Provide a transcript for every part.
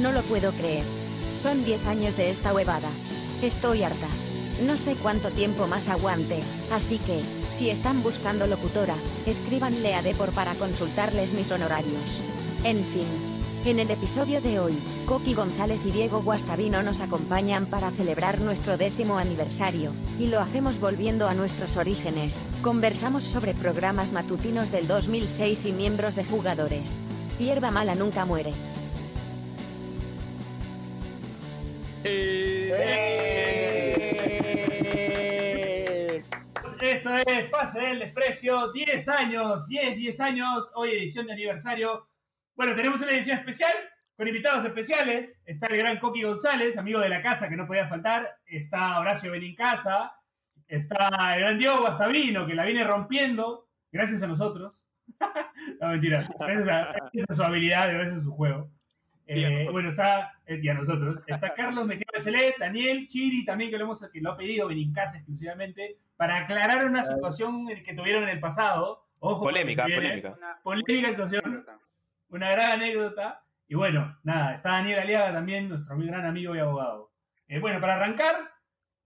No lo puedo creer. Son 10 años de esta huevada. Estoy harta. No sé cuánto tiempo más aguante, así que, si están buscando locutora, escríbanle a Depor para consultarles mis honorarios. En fin. En el episodio de hoy, Coqui González y Diego Guastavino nos acompañan para celebrar nuestro décimo aniversario, y lo hacemos volviendo a nuestros orígenes. Conversamos sobre programas matutinos del 2006 y miembros de jugadores. Hierba mala nunca muere. Esto es Pase del Desprecio, 10 años, 10, 10 años, hoy edición de aniversario. Bueno, tenemos una edición especial con invitados especiales. Está el gran Coqui González, amigo de la casa que no podía faltar. Está Horacio Benincasa. Está el gran Diego Guastavino, que la viene rompiendo gracias a nosotros. no, mentira. Gracias a, gracias a su habilidad, gracias a su juego. Eh, bueno, está, eh, y a nosotros, está Carlos Mejía Bachelet, Daniel Chiri, también que lo, hemos, que lo ha pedido Benincasa exclusivamente, para aclarar una situación que tuvieron en el pasado. Ojo, Polémica, se viene. polémica. Polémica situación, una gran anécdota. Y bueno, nada, está Daniel Aliaga también, nuestro muy gran amigo y abogado. Eh, bueno, para arrancar,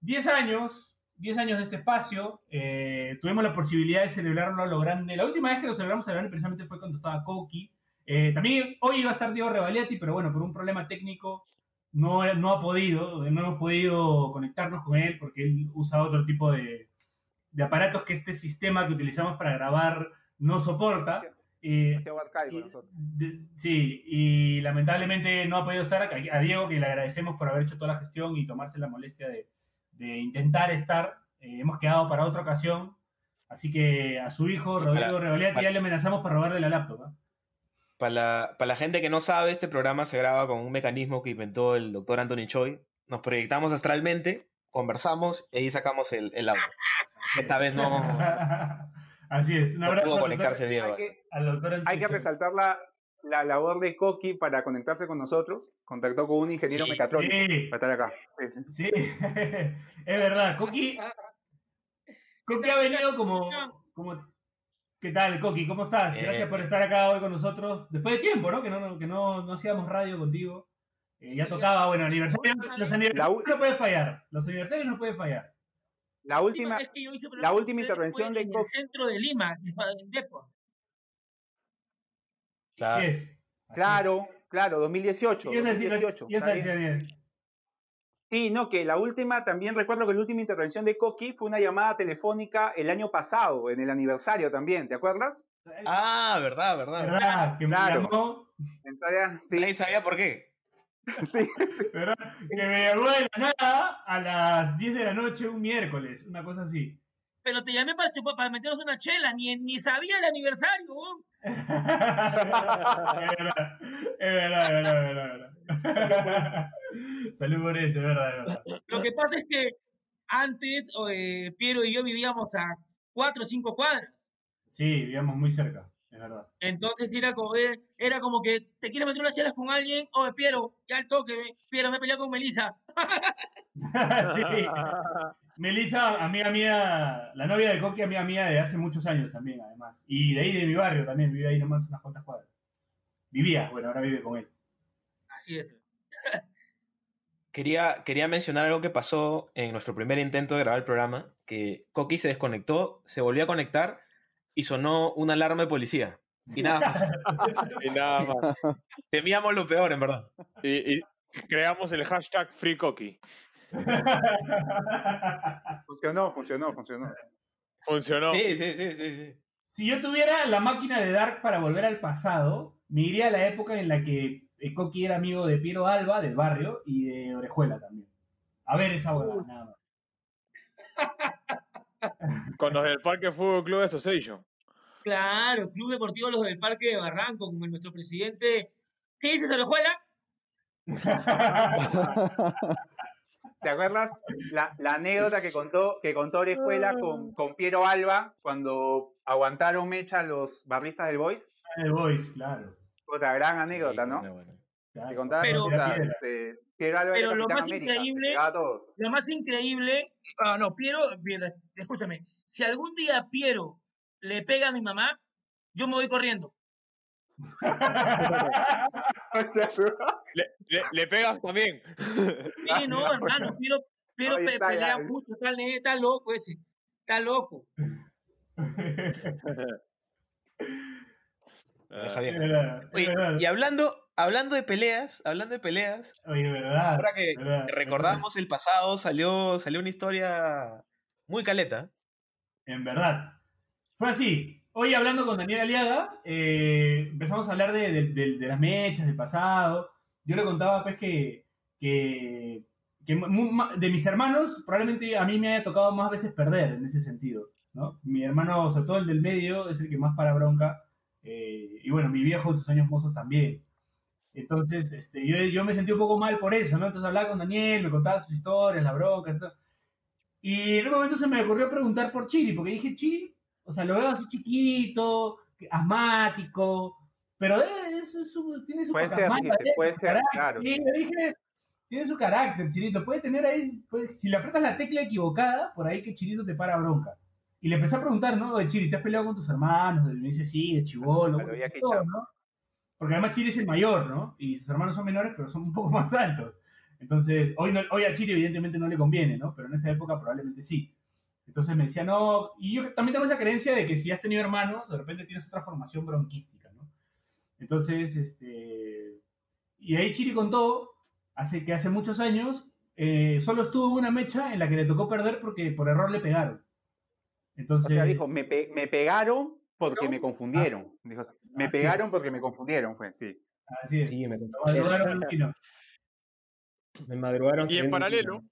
10 años, 10 años de este espacio, eh, tuvimos la posibilidad de celebrarlo a lo grande. La última vez que lo celebramos a lo grande precisamente fue cuando estaba Coqui. Eh, también hoy iba a estar Diego Revaliati, pero bueno, por un problema técnico no, no ha podido, no hemos podido conectarnos con él porque él usa otro tipo de, de aparatos que este sistema que utilizamos para grabar no soporta. Eh, y- de- sí, y lamentablemente no ha podido estar acá. A Diego, que le agradecemos por haber hecho toda la gestión y tomarse la molestia de, de intentar estar. Eh, hemos quedado para otra ocasión. Así que a su hijo, Sí, Rodrigo para- ya le amenazamos para robarle la laptop. ¿ah? Para la, para la gente que no sabe, este programa se graba con un mecanismo que inventó el doctor Anthony Choi. Nos proyectamos astralmente, conversamos y ahí sacamos el, el audio. Esta vez no, Así es. Un no abrazo pudo al conectarse doctor, Diego. Hay que, al doctor hay que Antonio. resaltar la, la labor de Coqui para conectarse con nosotros. Contactó con un ingeniero Sí, mecatrónico Sí, para estar acá. Sí, sí. Sí, es verdad. Coqui, Coqui ha venido como, como... ¿Qué tal, Coqui? ¿Cómo estás? Bien. Gracias por estar acá hoy con nosotros. Después de tiempo, ¿no? Que no, no- que no, no hacíamos radio contigo. Eh, ya tocaba, bueno, aniversario. Los aniversarios no pueden fallar. Los aniversarios no pueden fallar. La última, vez que yo hice la última intervención de en el Coqui. centro de Lima, en Depor. Claro. ¿Qué es? Claro, claro, 2018. ¿Qué ibas a decir, 2018, ¿Qué ibas a está decir, bien. Daniel? Sí, no, que la última, también recuerdo que la última intervención de Coqui fue una llamada telefónica el año pasado, en el aniversario también, ¿te acuerdas? Ah, verdad, verdad. verdad. ¿Verdad? Que me Claro. llamó, Entonces, sí, Nadie sabía por qué. sí, ¿verdad? Que me llamó de la nada a las 10 de la noche un miércoles, una cosa así. Pero te llamé para, chupar- para meternos una chela, ni, ni sabía el aniversario. es verdad, es verdad, es verdad, es verdad, es verdad. Salud por eso, es verdad, es verdad. Lo que pasa es que antes eh, Piero y yo vivíamos a cuatro o cinco cuadras. Sí, vivíamos muy cerca, es verdad. Entonces era como, era, era como que te quieres meter unas chelas con alguien, oye Piero, ya al toque, Piero me he peleado con Melissa. sí. Melissa, amiga mía, la novia de Coqui, amiga mía de hace muchos años también, además. Y de ahí de mi barrio también, vivía ahí nomás unas cuantas cuadras. Vivía, bueno, ahora vive con él. Así es. Quería, quería mencionar algo que pasó en nuestro primer intento de grabar el programa, que Coqui se desconectó, se volvió a conectar y sonó una alarma de policía. Y nada más. Y nada más. Temíamos lo peor, en verdad. Y, y creamos el hashtag FreeCoqui. funcionó, funcionó, funcionó. Funcionó. Sí, sí, sí, sí. sí. Si yo tuviera la máquina de Dark para volver al pasado, me iría a la época en la que eh, Coqui era amigo de Piero Alba, del barrio, y de Orejuela también. A ver esa huevada, nada más. Con los del Parque Fútbol Club Association. Claro, Club Deportivo Los del Parque de Barranco, con nuestro presidente. ¿Qué dices, Orejuela? ¿Te acuerdas la, la anécdota que contó, que contó Orejuela con, con Piero Alba cuando aguantaron mecha los barristas del Boys? El Boys, claro. Otra gran anécdota, Sí, ¿no? bueno, bueno. claro. Que contaba Pero- puta, este, Pero lo más América, increíble- llegaba a todos. Lo más increíble, ah, no, Piero, bien, escúchame, si algún día Piero le pega a mi mamá, yo me voy corriendo. Le, le- le pegas también. Sí, no, hermano, Piero, Piero pe- está, pelea ya. mucho, está, está loco ese. Está loco. Oye, y hablando, hablando de peleas, hablando de peleas, Oye, verdad. ahora que verdad, recordamos el pasado, salió, salió una historia muy caleta. En verdad. Fue así. Hoy hablando con Daniel Aliaga, eh, empezamos a hablar de, de- de- de las mechas, del pasado. Yo le contaba pues que, que, que de mis hermanos, probablemente a mí me haya tocado más veces perder en ese sentido. ¿no? Mi hermano, sobre todo el del medio, es el que más para bronca. eh, y bueno, mi viejo en sus años mozos también. Entonces, este, yo, yo me sentí un poco mal por eso, ¿no? Entonces hablaba con Daniel, me contaba sus historias, las broncas, todo. Y en un momento se me ocurrió preguntar por Chiri, porque dije, Chiri, o sea, lo veo así chiquito, asmático, pero es- es su- tiene su Puede ser, dijiste, eh, puede su ser, carácter. claro. Sí, le dije, tiene su carácter, Chirito. Puede tener ahí, puede- si le aprietas la tecla equivocada, por ahí que Chirito te para bronca. Y le empecé a preguntar, ¿no? Oye, Chiri, ¿te has peleado con tus hermanos? Y me dice, sí, de chivolo. Todo. ¿no? Porque además Chiri es el mayor, ¿no? Y sus hermanos son menores, pero son un poco más altos. Entonces, hoy, no- hoy a Chiri evidentemente no le conviene, ¿no? Pero en esa época probablemente sí. Entonces me decía, no, y yo también tengo esa creencia de que si has tenido hermanos, de repente tienes otra formación bronquística, ¿no? Entonces, este, y ahí Chiri contó, hace que hace muchos años, eh, solo estuvo en una mecha en la que le tocó perder porque por error le pegaron. O Entonces, sea, dijo, me, pe- me pegaron porque ¿No? me confundieron. Dijo, me Ah, sí. pegaron porque me confundieron, fue, sí. así es. Sí, me, madrugaron tiro. me madrugaron. Y en paralelo,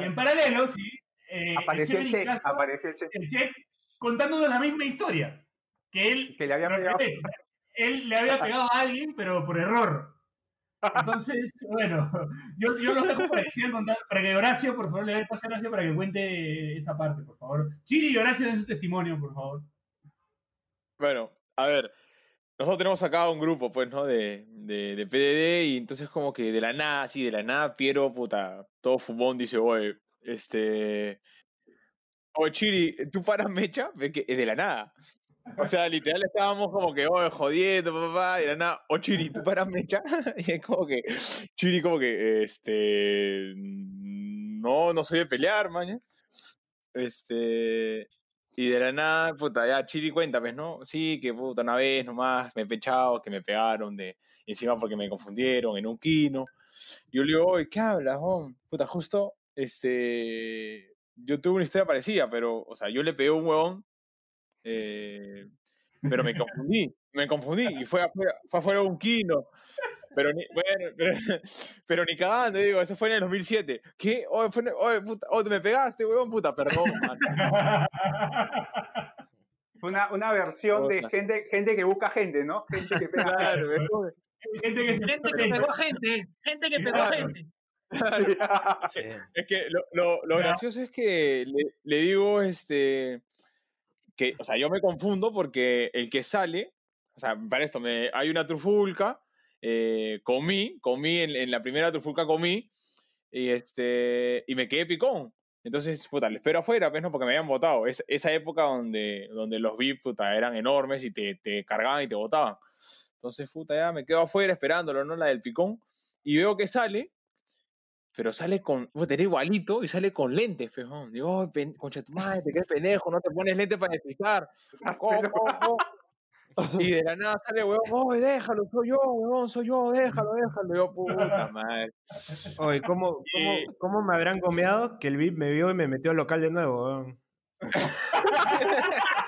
Y en paralelo, sí, eh, Apareció el Che check, apareció el check. el Che contándonos la misma historia. Que él, Que le había pegado. él le había pegado a alguien, pero por error. Entonces, bueno, yo, yo lo dejo para que contando, para que Horacio, por favor, le dé paso a Horacio para que cuente esa parte, por favor. Chiri y Horacio den su testimonio, por favor. Bueno, a ver, nosotros tenemos acá un grupo, pues, ¿no? De, de, de PDD y entonces como que de la nada, así, de la nada, Piero, puta, todo fumón, dice, oye, este... Oye, Chiri, ¿tú paras mecha? Ve que es de la nada. O sea, literal estábamos como que, oye, jodiendo, papá, y de la nada, oh, Chiri, ¿tú paras mecha? Y es como que, Chiri como que, este... No, no soy de pelear, maña. Este... Y de la nada, puta, ya Chiri cuenta, pues, ¿no? Sí, que puta, una vez nomás me he pechado, que me pegaron de encima porque me confundieron en un kino. Yo le digo, oye, ¿qué hablas, hom? Puta, justo, este, yo tuve una historia parecida, pero, o sea, yo le pegué a un huevón, eh, pero me confundí, me confundí, y fue afuera, fue afuera de un kino. Pero ni, bueno, pero, pero ni cagando, digo, eso fue en el 2007. ¿Qué? Oye, fue en- oye, puta, oye, me pegaste, huevón, puta, perdón. Fue una, una versión de Puta. gente, gente que busca gente, ¿no? Gente que pega. Claro, Gente que Gente que pegó gente, gente que pegó Claro. gente. Sí. Es que lo, lo, lo gracioso es que le, le digo, este, que, o sea, yo me confundo porque el que sale, o sea, para esto, me, hay una trufulca, eh, comí, comí, en, en la primera trufulca comí, y este, y me quedé picón. Entonces, puta, le espero afuera, pues, ¿no? Porque me habían votado. Es, esa época donde, donde los VIP, puta, eran enormes y te, te cargaban y te votaban. Entonces, puta, ya me quedo afuera esperándolo, ¿no? La del picón. Y veo que sale, pero sale con, puta, era igualito y sale con lentes, fejón. Digo, "Ay, pen- concha de tu madre, te quedas pendejo, no te pones lentes para despistar. ¿Cómo, cómo, cómo? Y de la nada sale, weón, oye, déjalo, soy yo, weón, soy yo, déjalo, déjalo. Yo, puta madre. Oye, ¿cómo, cómo, Y- cómo me habrán gomeado que el VIP me vio y me metió al local de nuevo? weón?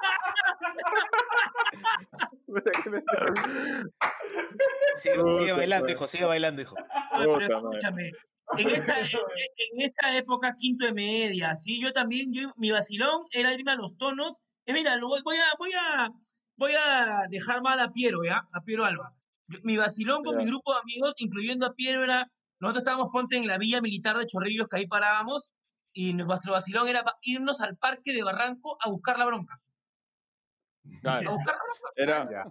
Sigue, bailando, pues. hijo, sigue bailando, hijo. Pero Puta madre. escúchame, en esa, en, en esa época, quinto de media, sí, yo también, yo, mi vacilón era irme a los tonos. Eh, mira, lo voy, voy a, voy a, voy a dejar mal a Piero, ¿ya? A Piero Alba. Yo- mi vacilón con Ya. mi grupo de amigos, incluyendo a Piero, era, nosotros estábamos, ponte, en la villa militar de Chorrillos, que ahí parábamos, y nuestro vacilón era irnos al parque de Barranco a buscar la bronca. A Claro, buscar la bronca. era, Ya.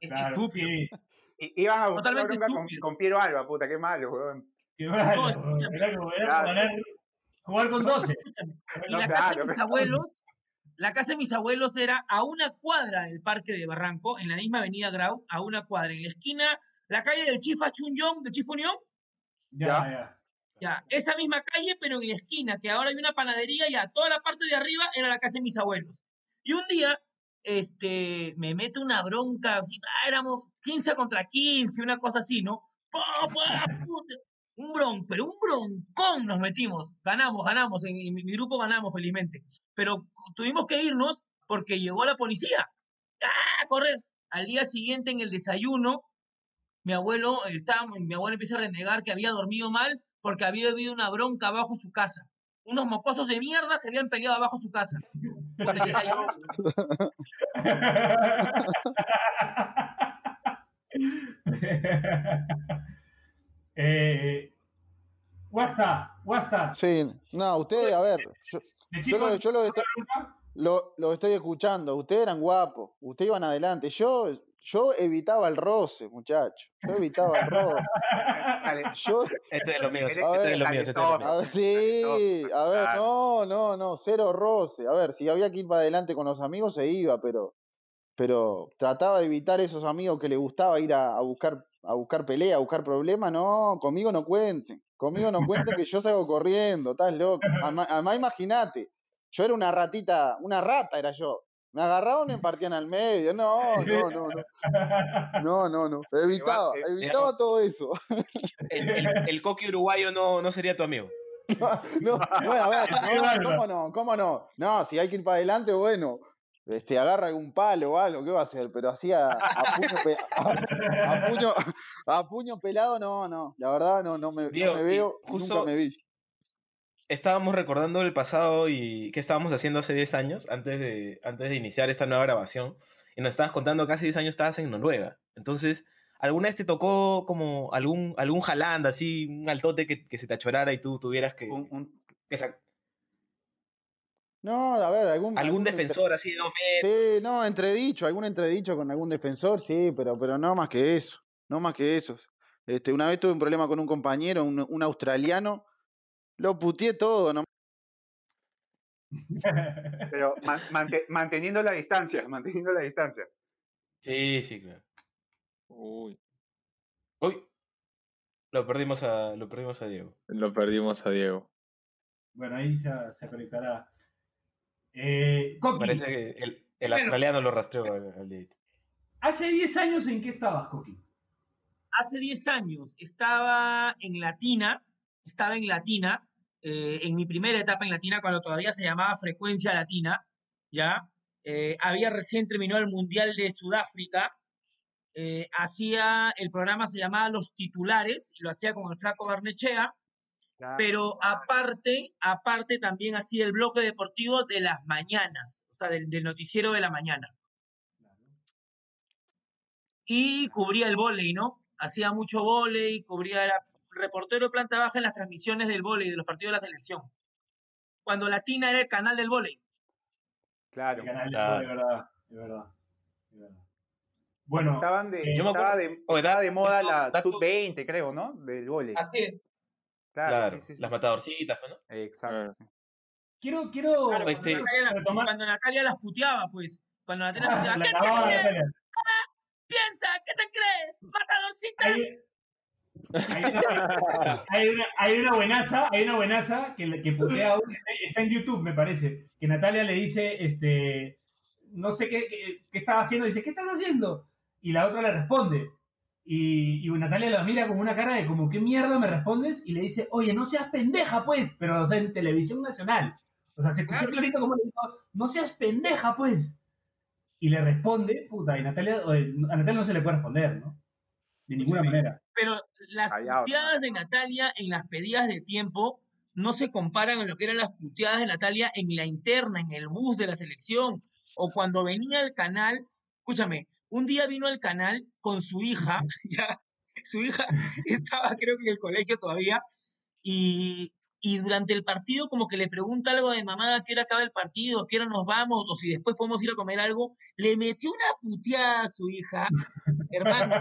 Es Claro, estúpido. Iban a buscar bronca con, con Piero Alba, puta, qué malo, weón. qué malo. No, Claro. jugar con 12. Y la casa de mis abuelos, la casa de mis abuelos era a una cuadra del Parque de Barranco, en la misma avenida Grau, a una cuadra. En la esquina, la calle del Chifa Chunyong, del Chifa Unión, Ya, Ya. ya. ya, esa misma calle, pero en la esquina, que ahora hay una panadería, ya, toda la parte de arriba era la casa de mis abuelos. Y un día, este, me mete una bronca, así, ah, éramos 15 contra 15, una cosa así, ¿no? Un bron, pero un broncón nos metimos. Ganamos, ganamos, en, mi, grupo ganamos felizmente. Pero tuvimos que irnos porque llegó la policía. ¡Ah, correr! Al día siguiente en el desayuno, mi abuelo, estaba, mi abuelo empieza a renegar que había dormido mal porque había habido una bronca abajo su casa. Unos mocosos de mierda se habían peleado abajo su casa. Desayuno. eh, Guasta, Guasta. Sí, no, ustedes, a ver, yo, yo lo, yo lo estoy, nunca- lo, lo estoy escuchando. Ustedes eran guapos, ustedes iban adelante. Yo, yo evitaba el roce, muchacho. Yo evitaba el roce. Yo, Este es míos, Eres- este es este es a ver, sí, a ver, no, no, no, cero roce. A ver, si había que ir para adelante con los amigos, se iba, pero, pero trataba de evitar esos amigos que le gustaba ir a, a buscar, a buscar pelea, a buscar problemas. No, conmigo no cuenten. Conmigo no cuenten que yo salgo corriendo, estás loco. Además, además, imagínate, yo era una ratita, una rata era yo. Me agarraban y me partían al medio. No, no, no, no. No, no, no. Evitaba, eh, evitaba todo eso. El, el, el coqui uruguayo no, no sería tu amigo. No, bueno, a ver, no. ¿cómo no? ¿Cómo no? No, si hay que ir para adelante, bueno, este, agarra algún palo o algo, ¿qué va a hacer? Pero así a, a puño, pe- a- a puño- a puño pelado, no, no. La verdad, no, no me, no veo, justo- nunca me vi. Estábamos recordando el pasado y qué estábamos haciendo hace 10 años, antes de, antes de iniciar esta nueva grabación. Y nos estabas contando que hace 10 años estabas en Noruega. Entonces, ¿alguna vez te tocó como algún, algún jalanda, así, un altote que, que se te achorara y tú tuvieras que, un- un- que No, a ver, algún, algún entre- defensor así de dos metros? Sí, no, entredicho, algún entredicho con algún defensor, sí, pero, pero no más que eso, no más que eso. Este, una vez tuve un problema con un compañero, un, un australiano, lo puteé todo, no pero man- mante- manteniendo la distancia, manteniendo la distancia. Sí, sí, claro. Uy, Uy, lo perdimos a, lo perdimos a Diego. lo perdimos a Diego. Bueno, ahí se, se conectará. Eh, Coqui, Parece que el, el Bueno. australiano lo rastreó al, al hace 10 años en qué estabas, Coqui. hace 10 años estaba en Latina, estaba en Latina, eh, en mi primera etapa en Latina, cuando todavía se llamaba Frecuencia Latina, ¿ya? Eh, había recién terminado el Mundial de Sudáfrica, eh, hacía, el programa se llamaba Los Titulares, y lo hacía con el flaco Barnechea, Claro. pero aparte, aparte también hacía el bloque deportivo de las mañanas, o sea, del, del noticiero de la mañana. Y cubría el vóley, ¿no? Hacía mucho vóley, cubría, era reportero de planta baja en las transmisiones del vóley, de los partidos de la selección. Cuando Latina era el canal del vóley. Claro. El canal de Ah. de verdad, de verdad. de verdad. Bueno, Estaban de, eh, estaba acuerdo- de, Oye, estaba de moda la dato- sub-20, creo, ¿no? Del vóley. Así es. Claro, Claro, sí, sí, sí. las matadorcitas, ¿no? Exacto. Claro. quiero, quiero Claro, Este- cuando, Natalia, retomar- cuando Natalia las puteaba, pues. Cuando Natalia las Ah, puteaba, la ¿qué te crees? Natalia. Piensa, ¿qué te crees? Matadorcita. Hay una, hay, una, hay una buenaza, hay una buenaza que, que putea, un- está en YouTube, me parece, que Natalia le dice, este, no sé qué, qué, qué estaba haciendo, dice, ¿qué estás haciendo? Y la otra le responde. Y, y Natalia la mira con una cara de como, ¿qué mierda me respondes? Y le dice, oye, no seas pendeja, pues, pero o sea, en televisión nacional. O sea, se escuchó Claro. clarito como le dijo, no seas pendeja, pues. Y le responde, puta, y Natalia, a Natalia no se le puede responder, ¿no? De ninguna manera. Pero las Callado, puteadas de Natalia en las pedidas de tiempo no se comparan a lo que eran las puteadas de Natalia en la interna, en el bus de la selección, o cuando venía al canal, escúchame, un día vino al canal con su hija, ya, su hija estaba creo que en el colegio todavía, y, y durante el partido como que le pregunta algo de mamá, ¿a qué hora acaba el partido? ¿A qué hora nos vamos? O si después podemos ir a comer algo, le metió una puteada a su hija, hermano,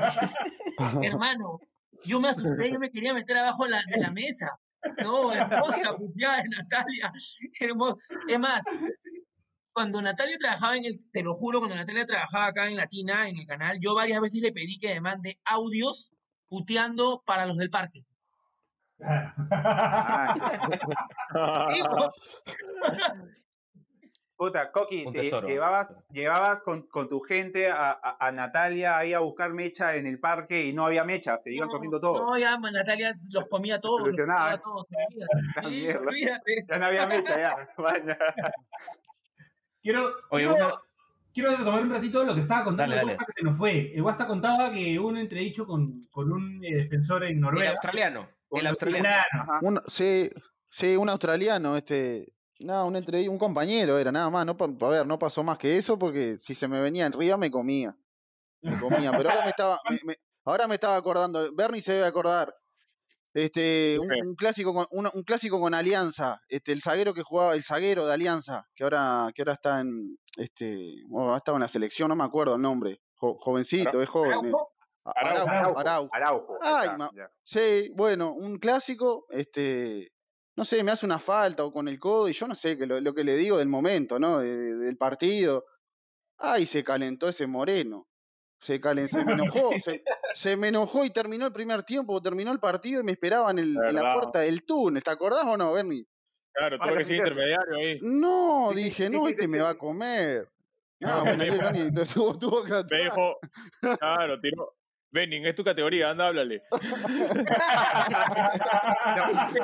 hermano, yo me asusté, yo me quería meter abajo de la, de la mesa. No, hermosa puteada de Natalia. Hermosa. Es más, cuando Natalia trabajaba en el, te lo juro, cuando Natalia trabajaba acá en Latina, en el canal, yo varias veces le pedí que me mande audios puteando para los del parque. Puta, Coqui, te- llevabas, llevabas con, con tu gente a, a- a Natalia ahí a buscar mecha en el parque y no había mecha, se iban No, comiendo todo. No, ya ma, Natalia los comía todos, los comía Sí, olvídate. Ya no había mecha, ya. Vaya. Quiero, Oye, quiero, una- quiero retomar un ratito lo que estaba contando Dale, el dale. Que se nos fue. El Guasta contaba que hubo un entredicho con, con un eh, defensor en El Noruega. australiano. El Un- australiano. Un- sí, sí, un australiano, este, no, un entre, un compañero era nada más, no, a ver, no pasó más que eso porque si se me venía arriba me comía, me comía, pero ahora me estaba, me- me- ahora me estaba acordando, Bernie se debe acordar, este, un, clásico con, un, un clásico con Alianza, este, el zaguero que jugaba, el zaguero de Alianza, que ahora, que ahora está en, este, oh, ha estado en la selección, no me acuerdo el nombre, jo- jovencito, es joven, eh. Araujo, Araujo. Araujo, Ay, está. Sí, bueno, un clásico, este, no sé, me hace una falta o con el codo y yo no sé que lo, lo que le digo del momento, ¿no? De- de- del partido. Ay, se calentó ese moreno. Se calentó, se me enojó, se, se me enojó y terminó el primer tiempo, terminó el partido y me esperaba en, el- en la puerta del túnel. ¿Te acordás o no, Bernie? Claro, tuvo Vale, que ser intermediario ahí. No, dije, no, este me va a comer. No, No, bueno, me dijo, claro, tiró. Benning, es tu categoría, anda, háblale.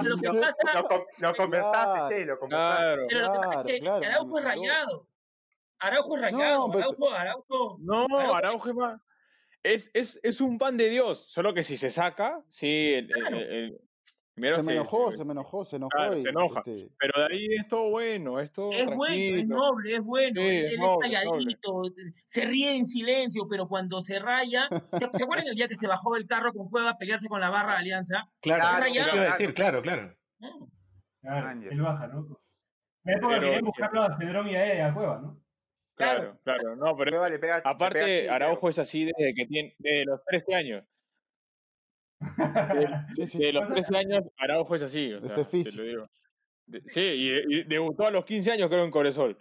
Lo que pasa- lo Lo conversaste, Claro. sí, lo conversaste. Claro. Pero lo que pasa Claro, es que claro, Araujo es rayado. Araujo es rayado. No, Araujo, Araujo. No, Araujo- Araujo es más. Es, es, es un pan de Dios. Solo que si se saca, sí. El, el- Claro. el- el- primero Se me enojó, se- se me enojó, se enojó. Claro, y, se enoja. este, Pero de ahí es todo bueno, es todo Es bueno, es noble, es bueno. Sí, él es es noble, es calladito, se ríe en silencio, pero cuando se raya. ¿Se, acuerdan el día que se bajó del carro con Cueva a pelearse con la barra de Alianza? Claro, Claro, eso iba a claro. decir, claro, claro. Claro, él baja, ¿no? La época Pero- querían buscarlo a Cedrón y a, a Cueva, ¿no? Claro, claro. No, pero pega- pega aparte, Araujo es así desde que tiene, desde los 13 años. sí, sí. De los Pasa- 13 años, Araujo es así. o Ese sea, te físico. lo digo. De- sí, y, y debutó a los 15 años, creo, en Coresol.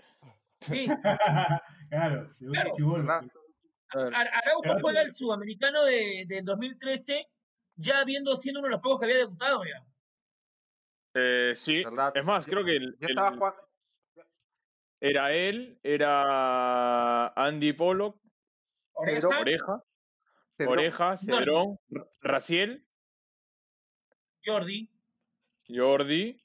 Sí. claro, de Claro, chibolo. Araujo Claro. juega el sudamericano de, del 2013, ya habiendo siendo uno de los pocos que había debutado ya. Eh, sí. ¿verdad? Es más, creo que el- Ya el- estaba jugando. era él, era Andy Pollock, Oreja, Oreja, Cedrón. Oreja, Cedrón, Raciel, Jordi, Jordi,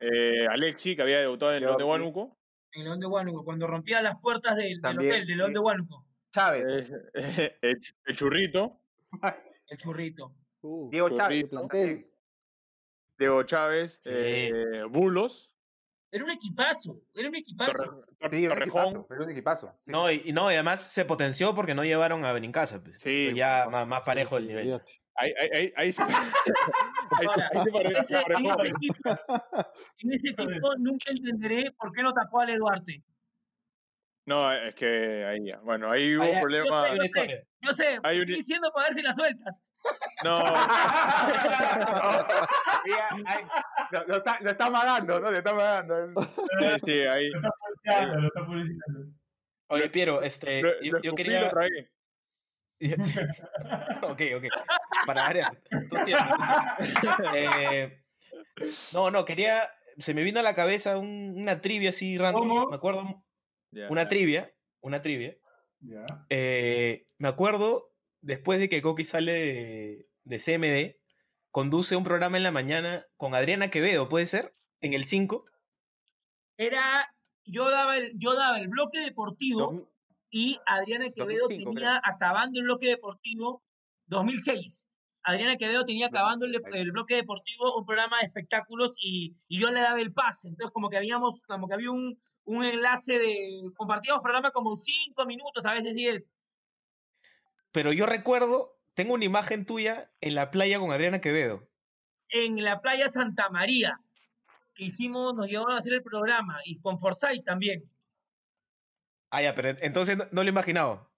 eh, Alexi, que había debutado en el León de. Huánuco. en León de Huánuco, cuando rompía las puertas del, del hotel de León de. Huánuco, Chávez. eh, el, el Churrito, el churrito. Uh, Diego Churrito. Chávez. plantel. Diego Chávez, Sí. eh, Bulos, Era un equipazo, era un equipazo. Torre- Sí, un Torrejón. equipazo, pero un equipazo. sí. No, y, y no, y además se potenció porque no llevaron a Benincasa. Pues. Sí, Pues ya más, más parejo el nivel. Ahí, ahí, se, Ahora, ahí se pare- Ese- en, ese equipo, en ese equipo nunca entenderé por qué no tapó a Duarte. No, es que ahí ya. Bueno, ahí hubo Ahí- problemas. yo Hay sé, una historia. Yo sé, Hay un- estoy diciendo para ver si las sueltas. No, Mira, ahí, lo, lo está, lo está amagando, ¿no? Le está amagando. Sí, sí, ahí. Lo está publicitando, lo está publicitando. Oye, Piero, este, Lo, yo, lo yo quería... lo tragué. ok, ok. Para siempre. Eh, no, no, quería... Se me vino a la cabeza un- una trivia así random. ¿Cómo? Me acuerdo... Una trivia. Una trivia. Eh, me acuerdo, después de que Coqui sale de, de CMD, conduce un programa en la mañana con Adriana Quevedo, ¿puede ser? En el 5. Era, yo daba el, yo daba el bloque deportivo y Adriana Quevedo 2005 tenía acabando el bloque deportivo 2006. Adriana Quevedo tenía acabando el, 2006. el bloque deportivo un programa de espectáculos y, y yo le daba el pase. Entonces como que habíamos, como que había un, un enlace de, compartíamos programa como cinco minutos, a veces 10. Pero yo recuerdo, tengo una imagen tuya en la playa con Adriana Quevedo. En la playa Santa María, que hicimos, nos llevaron a hacer el programa y con Forsyth también. Ah, ya, pero entonces no, no lo imaginaba.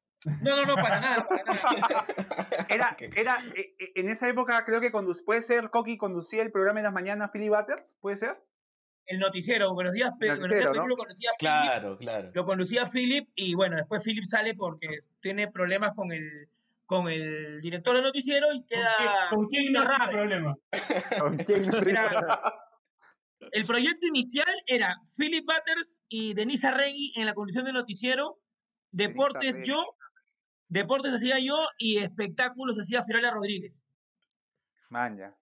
No, no, no, para nada, para nada. Era, era, eh, eh, en esa época creo que condu- puede ser Coqui conducía el programa en las mañanas Philly Butters, ¿puede ser? el noticiero, Buenos Días, Buenos Días Perú ¿no? lo conocía Philip, Claro, claro. lo conducía Philip y bueno, después Philip sale porque tiene problemas con el con el director del noticiero y ¿Con queda quién- ¿Con quién no raro. problema? ¿Con quién no Era- El proyecto inicial era Philip Butters y Denise Arregui en la conducción del noticiero, Deportes yo, Deportes hacía yo y Espectáculos hacía Fiorella Rodríguez. Ya.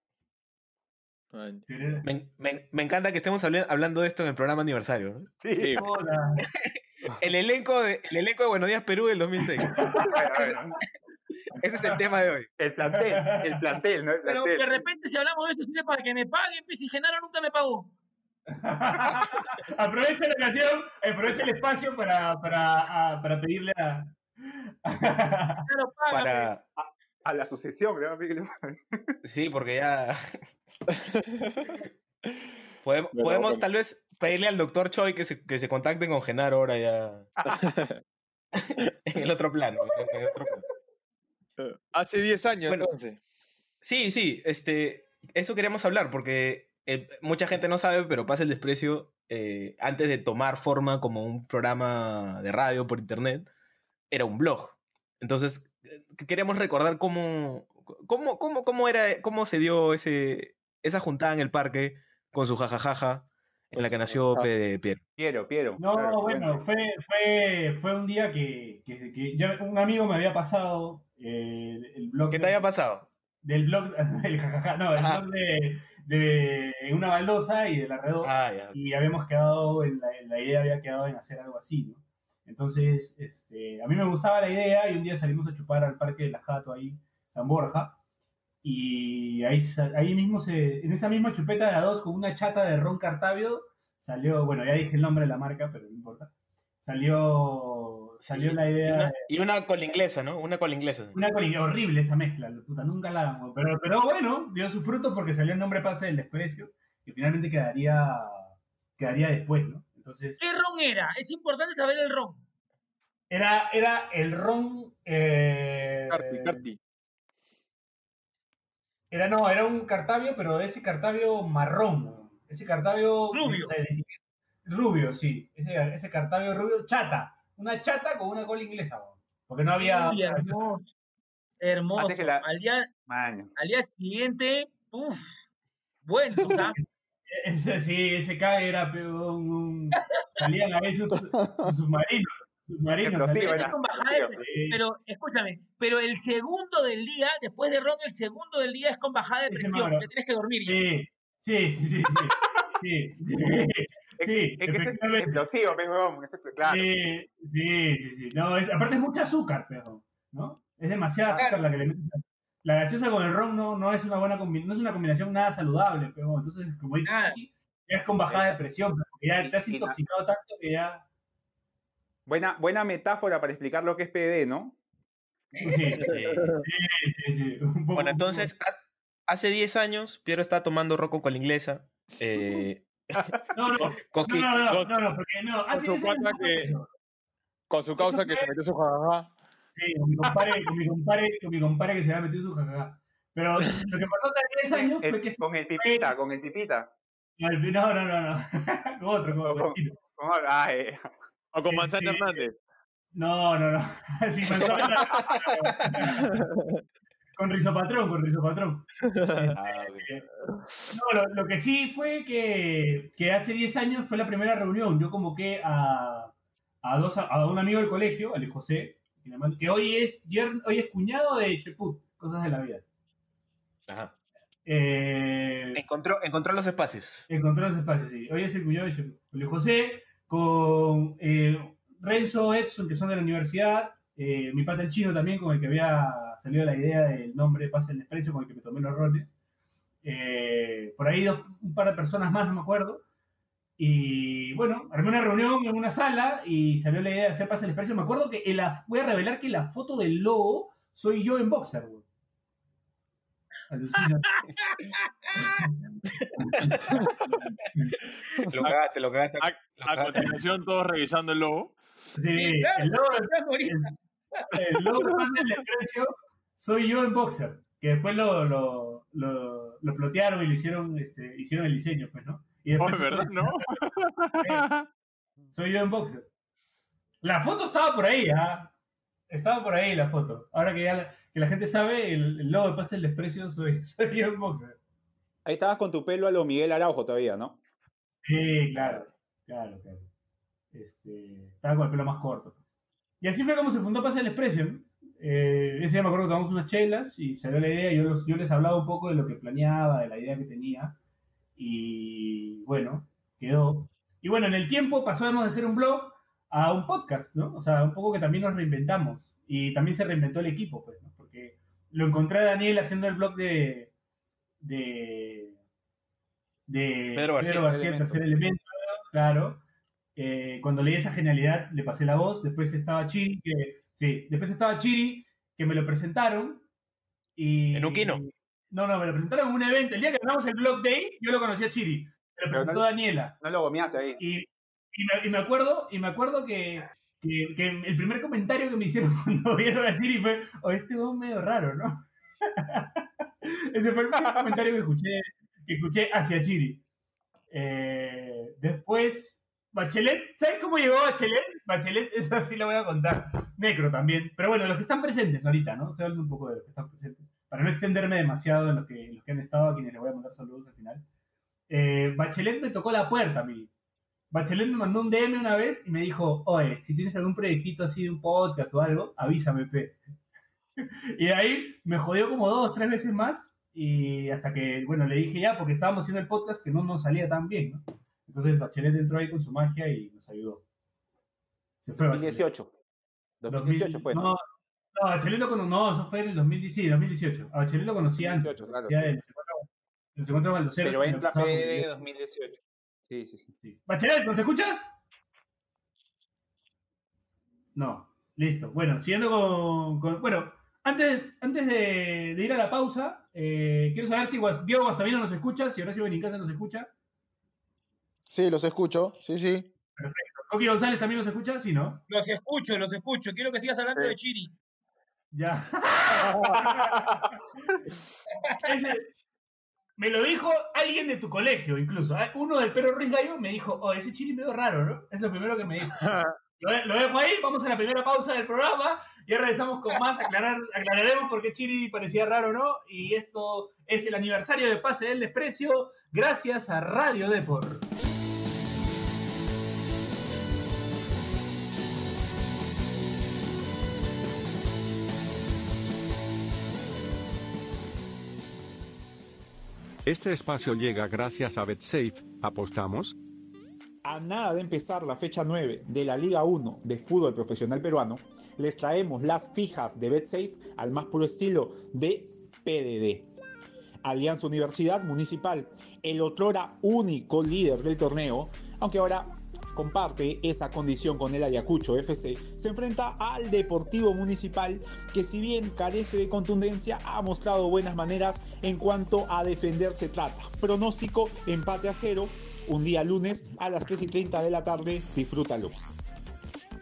Man. Me, me- me encanta que estemos habl- hablando de esto en el programa aniversario. ¿no? Sí. Sí. Hola. El elenco de, el elenco de Buenos Días Perú del 2006. Bueno, bueno. Ese es el tema de hoy. El plantel, el plantel, ¿no? El Pero de repente si hablamos de eso, sirve para que me paguen, pues si Genaro nunca me pagó. aprovecha la ocasión, aprovecha el espacio para, para, a- para pedirle a. Genaro paga, pues. Para, A la sucesión, ¿no? sí, porque ya. Podemos, tal vez pedirle al doctor Choi que se, que se contacten con Genaro ahora ya. en el otro plano. en el otro plano. Hace 10 años, Bueno. entonces. Sí, sí, este, eso queríamos hablar porque eh, mucha gente no sabe, pero Pasa el Desprecio, eh, antes de tomar forma como un programa de radio por internet, era un blog. Entonces, eh, queremos recordar cómo, cómo, cómo, cómo era, cómo se dio ese, esa juntada en el parque con su jajajaja en la que nació Piero. Piero, Piero. No, claro, bueno, fue, fue, fue un día que, que, que yo- un amigo me había pasado eh, el blog. ¿Qué te de- había pasado? Del blog, del jajaja, no, el blog de, de una baldosa y del alrededor. Ah, ya. y habíamos quedado, en la, en la idea había quedado en hacer algo así, ¿no? Entonces, este, a mí me gustaba la idea y un día salimos a chupar al parque de la Jato ahí, San Borja, y ahí, ahí mismo, se, en esa misma chupeta de a dos con una chata de ron Cartavio, salió, bueno, ya dije el nombre de la marca, pero no importa, salió, salió Sí, la Y idea... una, de- y una colinglesa, ¿no? Una colinglesa. una coli- horrible esa mezcla, la puta, nunca la hagamos. Pero, pero bueno, dio su fruto porque salió el nombre Pase del Desprecio, que finalmente quedaría, quedaría después, ¿no? Entonces, ¿Qué ron era? Es importante saber el ron. era, era el ron. eh, Carti, Carti. Era, no, era un cartavio, pero ese cartavio marrón. Ese cartavio. Rubio. Rubio, sí. Ese, ese cartavio rubio, chata. Una chata con una cola inglesa, porque no había. Uy, hermoso. Hermoso. Antes que la- Al, día, al día siguiente, uff, bueno. Ese, sí, ese cague era un, un- salían ahí sus, sus submarinos. Submarinos era. con bajada de- Sí. pero escúchame, pero el segundo del día, después de ron, el segundo del día es con bajada de presión, te tienes que dormir. Sí, sí, sí, sí. Sí, sí, sí, Es, sí, es que es explosivo, huevón, es claro. Sí, sí, sí, sí. No, es, aparte es mucha azúcar, pero, ¿no? Es demasiada azúcar la que le metes. La gaseosa con el ron no, no es una buena no es una combinación nada saludable, pero entonces, como dices, ya es con bajada de presión, porque ya te has intoxicado tanto que ya. Buena, buena metáfora para explicar lo que es PD, ¿no? Sí, sí, sí, poco- Bueno, entonces, ha- hace 10 años, Piero está tomando roco con la inglesa. Eh, No, no, no, Coqui- no, no, no, con- no, no, porque no. Hace su 10 años pata no fue que-. Con su causa que se metió su jajaja. Sí, con mi compadre, con mi compadre, con mi compadre que se había metido su jajaja. Pero lo que pasó hace 10 años El- fue que con el pipita, con el pipita. No, no, no, no. Con otro, con otro. Con- con- ah, eh, O con Manzana. Hernández. No, no, no. Sí, Manzana- con Rizopatrón, con Rizopatrón. ah, ok. No, lo, lo que sí fue que, que hace 10 años fue la primera reunión. Yo convoqué a, a, dos, a un amigo del colegio, al José, que le mando- que hoy es, hoy es cuñado de Cheput, cosas de la vida. Ajá. Eh, Encontró, encontró los espacios. Encontró los espacios, sí. Hoy es el cuñado de Cheput. José, con eh, Renzo, Edson, que son de la universidad, eh, mi pata el chino también, con el que había salido la idea del nombre Pase el Desprecio, con el que me tomé los roles. Eh, por ahí un par de personas más, no me acuerdo. Y bueno, armé una reunión en una sala y salió la idea de hacer Pase el Desprecio. Me acuerdo que voy a revelar que la foto del logo soy yo en boxer, güey. Lo cagaste, lo cagaste. A, lo a cagaste. continuación, todos revisando el logo. Sí, Sí, claro, el logo, estás ahorita. el, logo de Pase el Desprecio soy yo en boxer, que después lo, lo, lo, lo plotearon y lo hicieron, este, hicieron el diseño, pues, ¿no? Y Oh, después ¿es verdad, no? soy yo en boxer. La foto estaba por ahí, ¿ah? Estaba por ahí la foto. Ahora que ya la, que la gente sabe, el, el logo de Pase el Desprecio soy, soy boxer. Ahí estabas con tu pelo a lo Miguel Araujo todavía, ¿no? Sí, claro, claro, claro. Este, estaba con el pelo más corto. Y así fue como se fundó Pase el. ¿no? Eh, ese día me acuerdo que tomamos unas chelas y salió la idea. Yo, los- yo les hablaba un poco de lo que planeaba, de la idea que tenía. Y bueno, quedó. Y bueno, en el tiempo pasamos de ser un blog a un podcast, ¿no? O sea, un poco que también nos reinventamos. Y también se reinventó el equipo, pues, ¿no? Lo encontré a Daniel haciendo el blog de. de. de Pedro García, García, tercer elemento, claro. Eh, cuando leí esa genialidad, le pasé la voz. Después estaba Chiri, que. Sí, después estaba Chiri, que me lo presentaron. Y, ¿En un kino? No, no, me lo presentaron en un evento. El día que ganamos el Blog Day, yo lo conocí a Chiri. Me lo Pero presentó no- Daniela. No lo gomeaste ahí. Y, y me, y me acuerdo, y me acuerdo que, que- el primer comentario que me hicieron cuando vieron a Chiri fue, oh, este es medio raro, ¿no? Ese fue el primer comentario que escuché, que escuché hacia Chiri. Eh, después, Bachelet, ¿sabes cómo llegó Bachelet? Bachelet, esa sí la voy a contar. Necro también. Pero bueno, los que están presentes ahorita, ¿no? Estoy hablando un poco de los que están presentes. Para no extenderme demasiado en los que, los que han estado, a quienes les voy a mandar saludos al final. Eh, Bachelet me tocó la puerta a mí. Bachelet me mandó un DM una vez y me dijo, oye, si tienes algún proyectito así de un podcast o algo, avísame, pe. y de ahí me jodió como dos, tres veces más y hasta que, bueno, le dije ya, porque estábamos haciendo el podcast que no nos salía tan bien, ¿no? Entonces Bachelet entró ahí con su magia y nos ayudó. Se fue Bachelet. 2018. 2018 fue. No, ¿no? Bachelet lo conocí, no, eso fue en el 2018, sí, 2018. A Bachelet lo conocí antes. 2018, claro, ya sí. en los encuentros- Pero entra bien. 2018. Sí, sí, sí. Sí. Bachelet, ¿nos escuchas? No, listo. Bueno, siguiendo con. con- bueno, antes, antes de, de ir a la pausa, eh, quiero saber si Diego Guastavino nos escucha, si Horacio Benincasa nos escucha. Sí, los escucho. Sí, sí. Coqui González también nos escucha, sí, ¿no? Los escucho, los escucho. Quiero que sigas hablando Sí. de Chiri. Ya. Ese- me lo dijo alguien de tu colegio, incluso. Ah, Uno del perro Ruiz Gallo me dijo, oh, ese chili medio raro, ¿no? Es lo primero que me dijo. Lo, de- lo dejo ahí, vamos a la primera pausa del programa. Ya regresamos con más, aclarar, aclararemos por qué Chiri parecía raro no. Y esto es el aniversario de Pase del Desprecio, gracias a Radio Deport. Este espacio llega gracias a BetSafe. ¿Apostamos? A nada de empezar la fecha 9 de la Liga 1 de fútbol profesional peruano, les traemos las fijas de BetSafe al más puro estilo de PDD. Alianza Universidad Municipal, el otrora único líder del torneo, aunque ahora comparte esa condición con el Ayacucho FC, se enfrenta al Deportivo Municipal, que si bien carece de contundencia, ha mostrado buenas maneras en cuanto a defender se trata. Pronóstico, empate a cero, un día lunes a las 3 y 30 de la tarde, disfrútalo.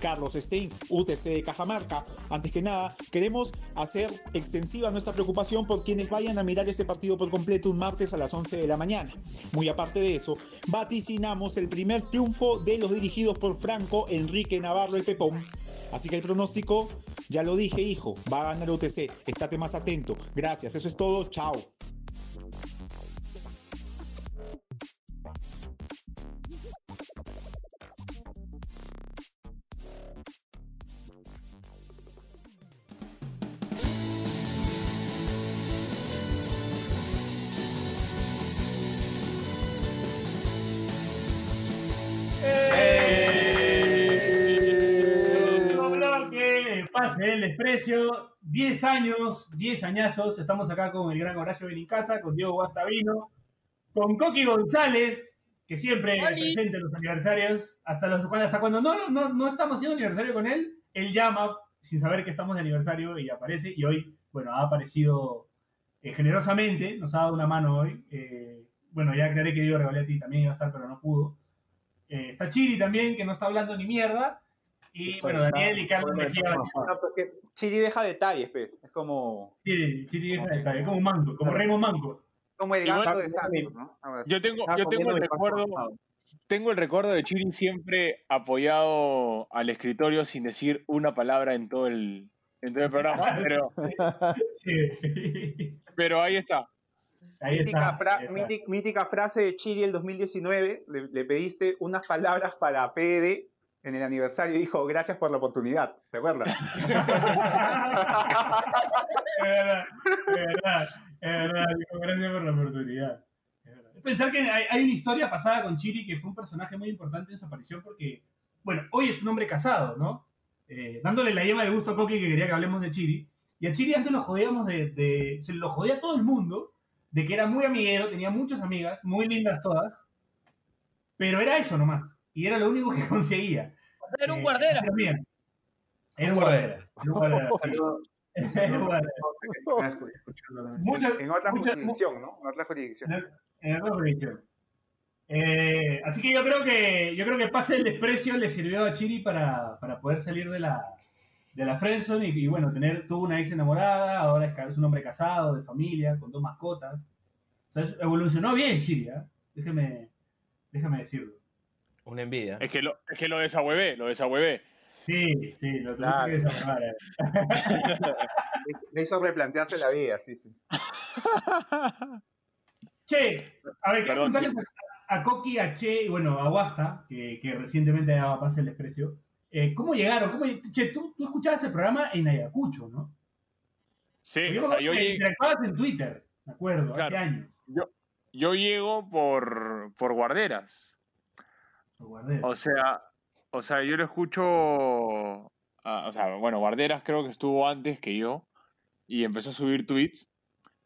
Carlos Stein, UTC de Cajamarca. Antes que nada, queremos hacer extensiva nuestra preocupación por quienes vayan a mirar este partido por completo un martes a las 11 de la mañana. Muy aparte de eso, vaticinamos el primer triunfo de los dirigidos por Franco Enrique Navarro el Pepón. Así que el pronóstico, ya lo dije, hijo, va a ganar UTC. Estate más atento. Gracias, eso es todo. Chao. Pase del desprecio. 10 años, 10 añazos. Estamos acá con el gran Horacio Benincasa, con Diego Guastavino, con Coqui González, que siempre ¡Oli! presente en los aniversarios. Hasta, los, hasta cuando no, no, no estamos haciendo aniversario con él, él llama sin saber que estamos de aniversario y aparece. Y hoy, bueno, ha aparecido eh, generosamente, nos ha dado una mano hoy. Eh, bueno, ya aclaré que Diego Regoletti también iba a estar, pero no pudo. Eh, está Chiri también, que no está hablando ni mierda. Y Estoy bueno, Daniel y Carlos Mejía. No, porque Chiri deja detalles, pues. Es como. Chiri, Chiri deja Ok. detalle, como un manco, como Remo Manco. Como el Igual- gato de Santos, ¿no? Yo tengo, yo tengo el recuerdo, tengo el recuerdo de Chiri siempre apoyado al escritorio sin decir una palabra en todo el, en todo el programa, pero, Sí. pero ahí está. Ahí Mítica, está. fra- ahí está. mític- mítica frase de Chiri el 2019, le, le pediste unas palabras para PD en el aniversario y dijo, gracias por la oportunidad, ¿te acuerdas? Es verdad, es verdad, es verdad. dijo, Gracias por la oportunidad. Es Pensar que hay, hay una historia pasada con Chiri que fue un personaje muy importante en su aparición porque, bueno, hoy es un hombre casado, ¿no? Eh, dándole la yema de gusto a Coqui que quería que hablemos de Chiri. Y a Chiri antes lo jodíamos de, de- Se lo jodía a todo el mundo de que era muy amiguero, tenía muchas amigas, muy lindas todas. Pero era eso nomás. Y era lo único que conseguía. Era un Eh, guardera. Era un guardera. En otra jurisdicción, ¿no? En otra jurisdicción. en otra jurisdicción. Eh, así que yo creo que yo creo que pase el desprecio le sirvió a Chiri para, para poder salir de la de la friendzone y, y, bueno tener tuvo una ex enamorada ahora es, un hombre casado de familia con dos mascotas o sea evolucionó bien Chiri ¿ah? déjeme déjame decirlo Una envidia. Es que lo, es que lo desahuevé, lo desahuevé. sí sí lo tuviste Claro. que desahogar, eh. Le hizo replantearse la vida, sí, sí. Che, a ver, quiero preguntarles a, a Coqui, a Che y bueno, a Wasta, que, que recientemente daba pase el desprecio. Eh, ¿Cómo llegaron? ¿Cómo, che, tú, tú escuchabas el programa en Ayacucho, ¿no? Sí, o sea, yo, llegué- interactuabas en Twitter, me acuerdo, hace años. yo llego por, por guarderas. O sea, o sea, yo lo escucho. ah, o sea, bueno, Guarderas creo que estuvo antes que yo. Y empezó a subir tweets.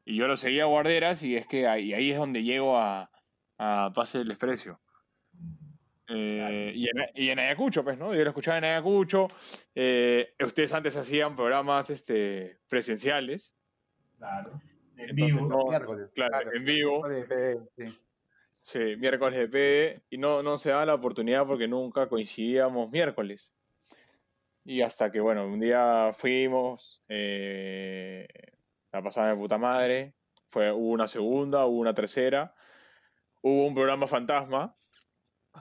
Y yo lo seguía a Guarderas y es que ahí, ahí es donde llego a, a Pase del Desprecio. Eh, y, en, y en Ayacucho, pues, ¿no? Yo lo escuchaba en Ayacucho. Eh, ustedes antes hacían programas este, presenciales. Claro, en Entonces, vivo. no, claro, en vivo. Sí. Sí, miércoles de PD y no, no se da la oportunidad porque nunca coincidíamos miércoles. Y hasta que, bueno, un día fuimos, eh, la pasada de puta madre, fue, hubo una segunda, hubo una tercera, hubo un programa fantasma.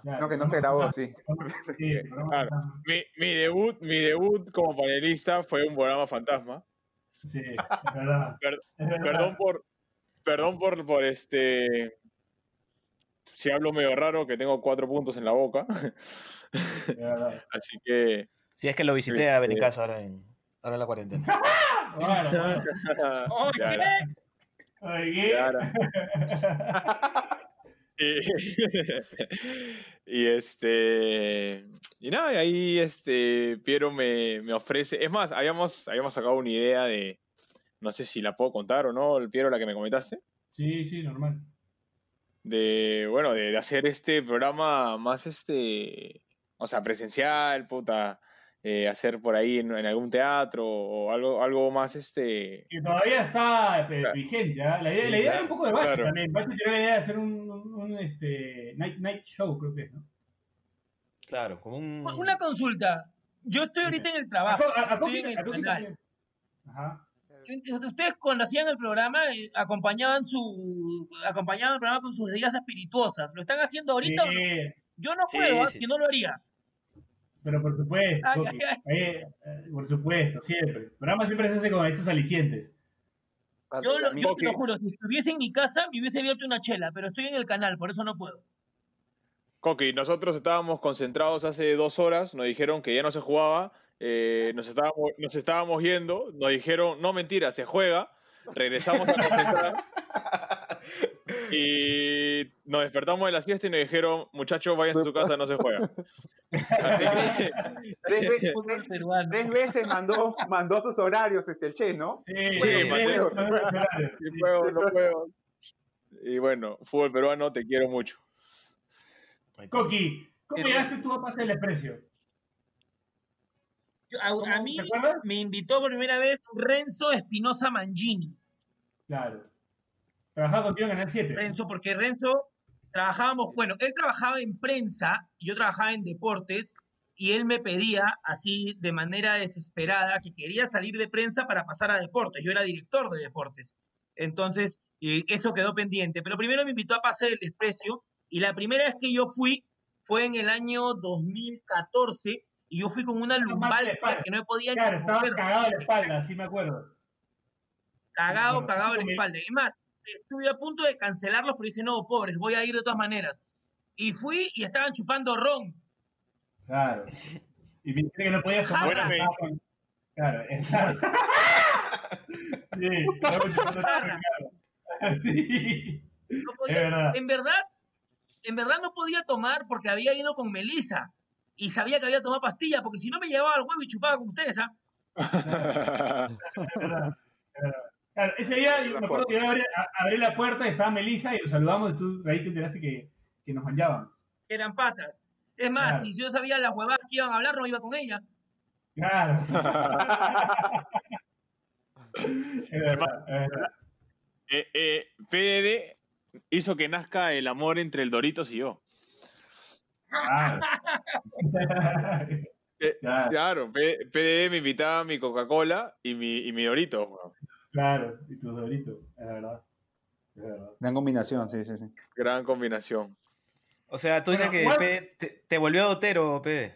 No, que no se grabó, sí. Claro. Mi, mi debut, mi debut como panelista fue un programa fantasma. Sí, es verdad. Per- es verdad. Perdón por, perdón por, por este, si hablo medio raro, que tengo cuatro puntos en la boca. Así que Si es que lo visité a Este- Benicasa ahora en, ahora en la cuarentena. Oye. Oye, Claro. Y, y este y nada, y ahí este Piero me, me ofrece. Es más, habíamos, habíamos sacado una idea de. No sé si la puedo contar o no, el Piero, la que me comentaste. Sí, sí, normal. De, bueno, de, de hacer este programa más este. O sea, presencial, puta. eh, hacer por ahí en, en algún teatro o algo, algo más este. Que todavía está Claro. vigente. ¿ah? La idea, Sí, la idea claro. era un poco de Bachi Claro. también. Bachi tenía la idea de hacer un, un- un, este, night, night show, creo que es, ¿no? Claro, como un. Una consulta. Yo estoy ahorita en el trabajo. A, a, a estoy en el a Coqui canal. también. Ajá. Ustedes cuando hacían el programa eh, acompañaban su acompañaban el programa con sus bebidas espirituosas. ¿Lo están haciendo ahorita o no? Sí, Yo no Sí, puedo, ¿ah? sí, que sí. no lo haría. pero por supuesto, Ay, Eh, eh, por supuesto, siempre. El programa siempre se hace con esos alicientes. Yo, lo, yo te lo juro, si estuviese en mi casa me hubiese abierto una chela, pero estoy en el canal, por eso no puedo. Coqui, nosotros estábamos concentrados hace dos horas, nos dijeron que ya no se jugaba, eh, nos, estábamos, nos estábamos yendo, nos dijeron, no mentira, se juega, regresamos a concentrar y nos despertamos de la siesta y nos dijeron, muchachos, vayan a su casa, no se juega. Así que, Tres veces, tres veces mandó, mandó sus horarios este, el Che, ¿no? Sí, Sí, sí, Mateo. sí, sí, sí sí. puedo, no puedo. Y bueno, fútbol peruano, te quiero mucho. Coqui, ¿cómo llegaste tú a Pase del Desprecio? A, mí me invitó por primera vez Renzo Espinosa Mangini. Claro. Trabajaba contigo en Canal 7. Renzo, porque Renzo trabajábamos, bueno, él trabajaba en prensa, yo trabajaba en deportes, y él me pedía así de manera desesperada que quería salir de prensa para pasar a deportes. Yo era director de deportes. Entonces, eh, eso quedó pendiente. Pero primero me invitó a Pase del Desprecio y la primera vez que yo fui fue en el año 2014 y yo fui con una espalda. que no me podía ni Claro, estaba cagado de la espalda, sí me acuerdo. Cagado, Bueno, cagado de la me- espalda. Es más, estuve a punto de cancelarlos, pero dije, no, pobres, voy a ir de todas maneras. Y fui y estaban chupando ron. Claro. Y me dijiste que no estaba con- Claro, exacto. Sí, estaba chupando Jarra. claro. Sí. No Es podía- verdad. En verdad, en verdad no podía tomar porque había ido con Melissa y sabía que había tomado pastilla, porque si no me llevaba al huevo y chupaba con ustedes, ¿ah? Claro, ese día yo me acuerdo que yo abrí, la puerta y estaba Melissa y nos saludamos y tú ahí te enteraste que, que nos manchaban. Eran patas. Es más, Claro. si yo sabía las huevadas que iban a hablar, no iba con ella. Claro. es verdad, es verdad. Eh, eh, PDD hizo que nazca el amor entre el Doritos y yo. Claro. Claro. Claro, P- PDD me invitaba mi Coca-Cola y mi, y mi Doritos. weón. Claro, y tus doritos, es verdad. Es verdad. Gran combinación, sí, sí, sí. Gran combinación. O sea, tú dices Bueno, que P- te, te volvió dotero, P.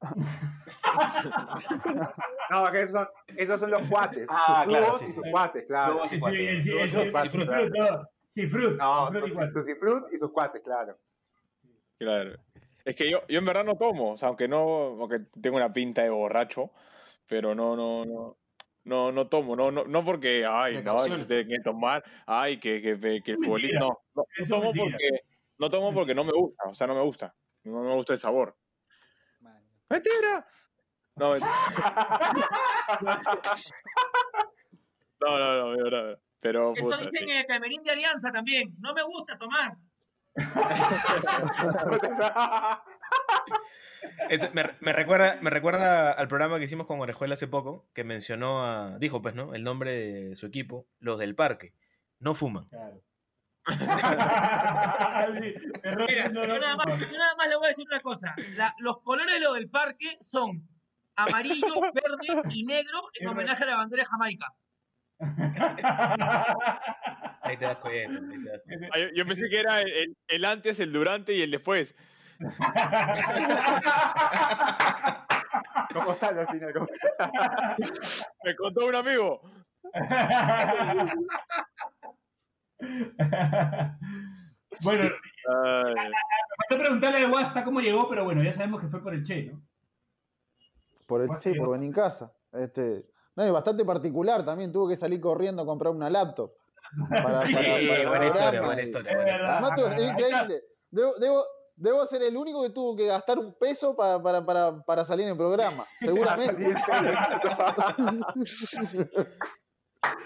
No, que esos son, esos son los cuates. Ah, sus claro, sí, y sus sí. cuates, claro. Sí, sí, sí, fruit, no, fruit y sus cuates, claro. Claro. Es que yo, yo en verdad no tomo, o sea, aunque no, aunque tengo una pinta de borracho, pero no, no, no, no, no tomo, no, no, no porque, ay, no, que tomar, ay, que, que, que, que el futbolista, no, no, no tomo mentira. porque, no tomo porque no me gusta, o sea, no me gusta, no me gusta el sabor. ¡Mentira! No, no, no, no, pero, Eso puta, dicen en el camerín de Alianza también. No me gusta tomar. Es- me, me recuerda, me recuerda al programa que hicimos con Orejuela hace poco, que mencionó a, dijo pues, ¿no? El nombre de su equipo, los del parque. No fuman. Claro. Mira, no, yo nada, más, no. yo nada más le voy a decir una cosa. La- los colores de lo del parque son amarillo, verde y negro en homenaje a la bandera de Jamaica. Ahí te das cuenta. ahí te das cuenta. Ah, yo, yo pensé que era el, antes, el durante y el después. ¿Cómo sale al final? ¿Cómo- Me contó un amigo. bueno, Ay. faltó preguntarle a Guasta cómo llegó, pero bueno, ya sabemos que fue por el Che, ¿no? Por el, que por otra. Benincasa. Este, no, y bastante particular también. Tuvo que salir corriendo a comprar una laptop. Para, Sí, para- para buena historia, buena historia. Buena tú- es increíble. Debo, debo, debo ser el único que tuvo que gastar un peso para, para, para, para salir en el programa. Seguramente.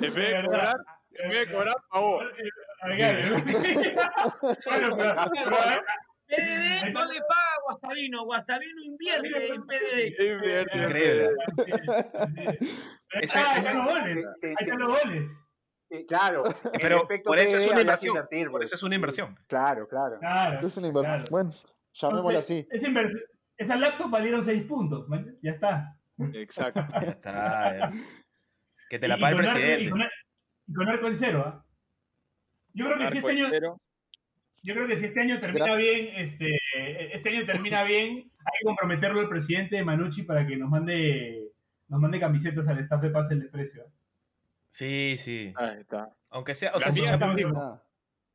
En vez de cobrar, en vez de cobrar, pagó. bueno, pero, pero, PDD no le paga a Guastavino. Guastavino invierte en PDD. Invierte. Increíble. Ahí están los goles. Claro. Pero efecto por eso es una inversión. invertir, Por eso es una inversión. Claro, claro. Claro. Es una inversión. Claro. Bueno, llamémosla así. Esa, esa laptop valieron 6 puntos. man. Ya está. Exacto. Ya está. ya. Que te la pague el presidente. y con, ar- y con arco en cero, ¿ah? Yo creo que si este año, yo creo que si este año termina Gracias. bien, este, este año termina bien, hay que comprometerlo al presidente de Manucci para que nos mande, nos mande camisetas al staff de Pase el Desprecio. ¿ah? Sí, sí. Ahí está. Aunque sea, o La sea, si chapan,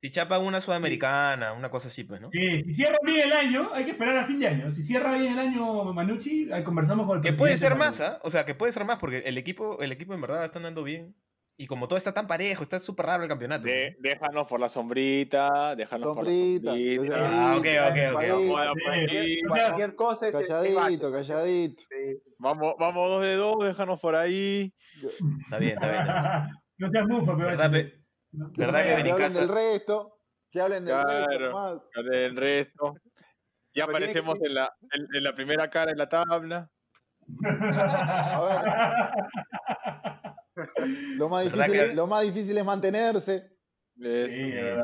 si chapan una sudamericana, una cosa así, pues, ¿no? Sí, si cierra bien el año, hay que esperar a fin de año. Si cierra bien el año Manucci, ahí conversamos con el Que puede ser más, ¿ah? O sea, que puede ser más, porque el equipo, el equipo en verdad está andando bien. Y como todo está tan parejo, está súper raro el campeonato. De- déjanos por la sombrita, déjanos Sombrita, por la sombrita. Ah, ok, ok, ok. Sí, Cualquier cosa es calladito, calladito. Sí. Vamos, vamos dos de dos, déjanos por ahí. Está bien, está bien. está bien. no seas mufa, pero ¿Verdad, pe- ¿Verdad que Que hablen Benincasa? del resto. Que hablen del resto. Claro. nomás. El resto. Ya Pero que aparecemos ser- en la, en, en la primera cara en la tabla. Lo más, ¿Verdad difícil, que- es- lo más difícil es mantenerse. Eso. Sí. ¿eh?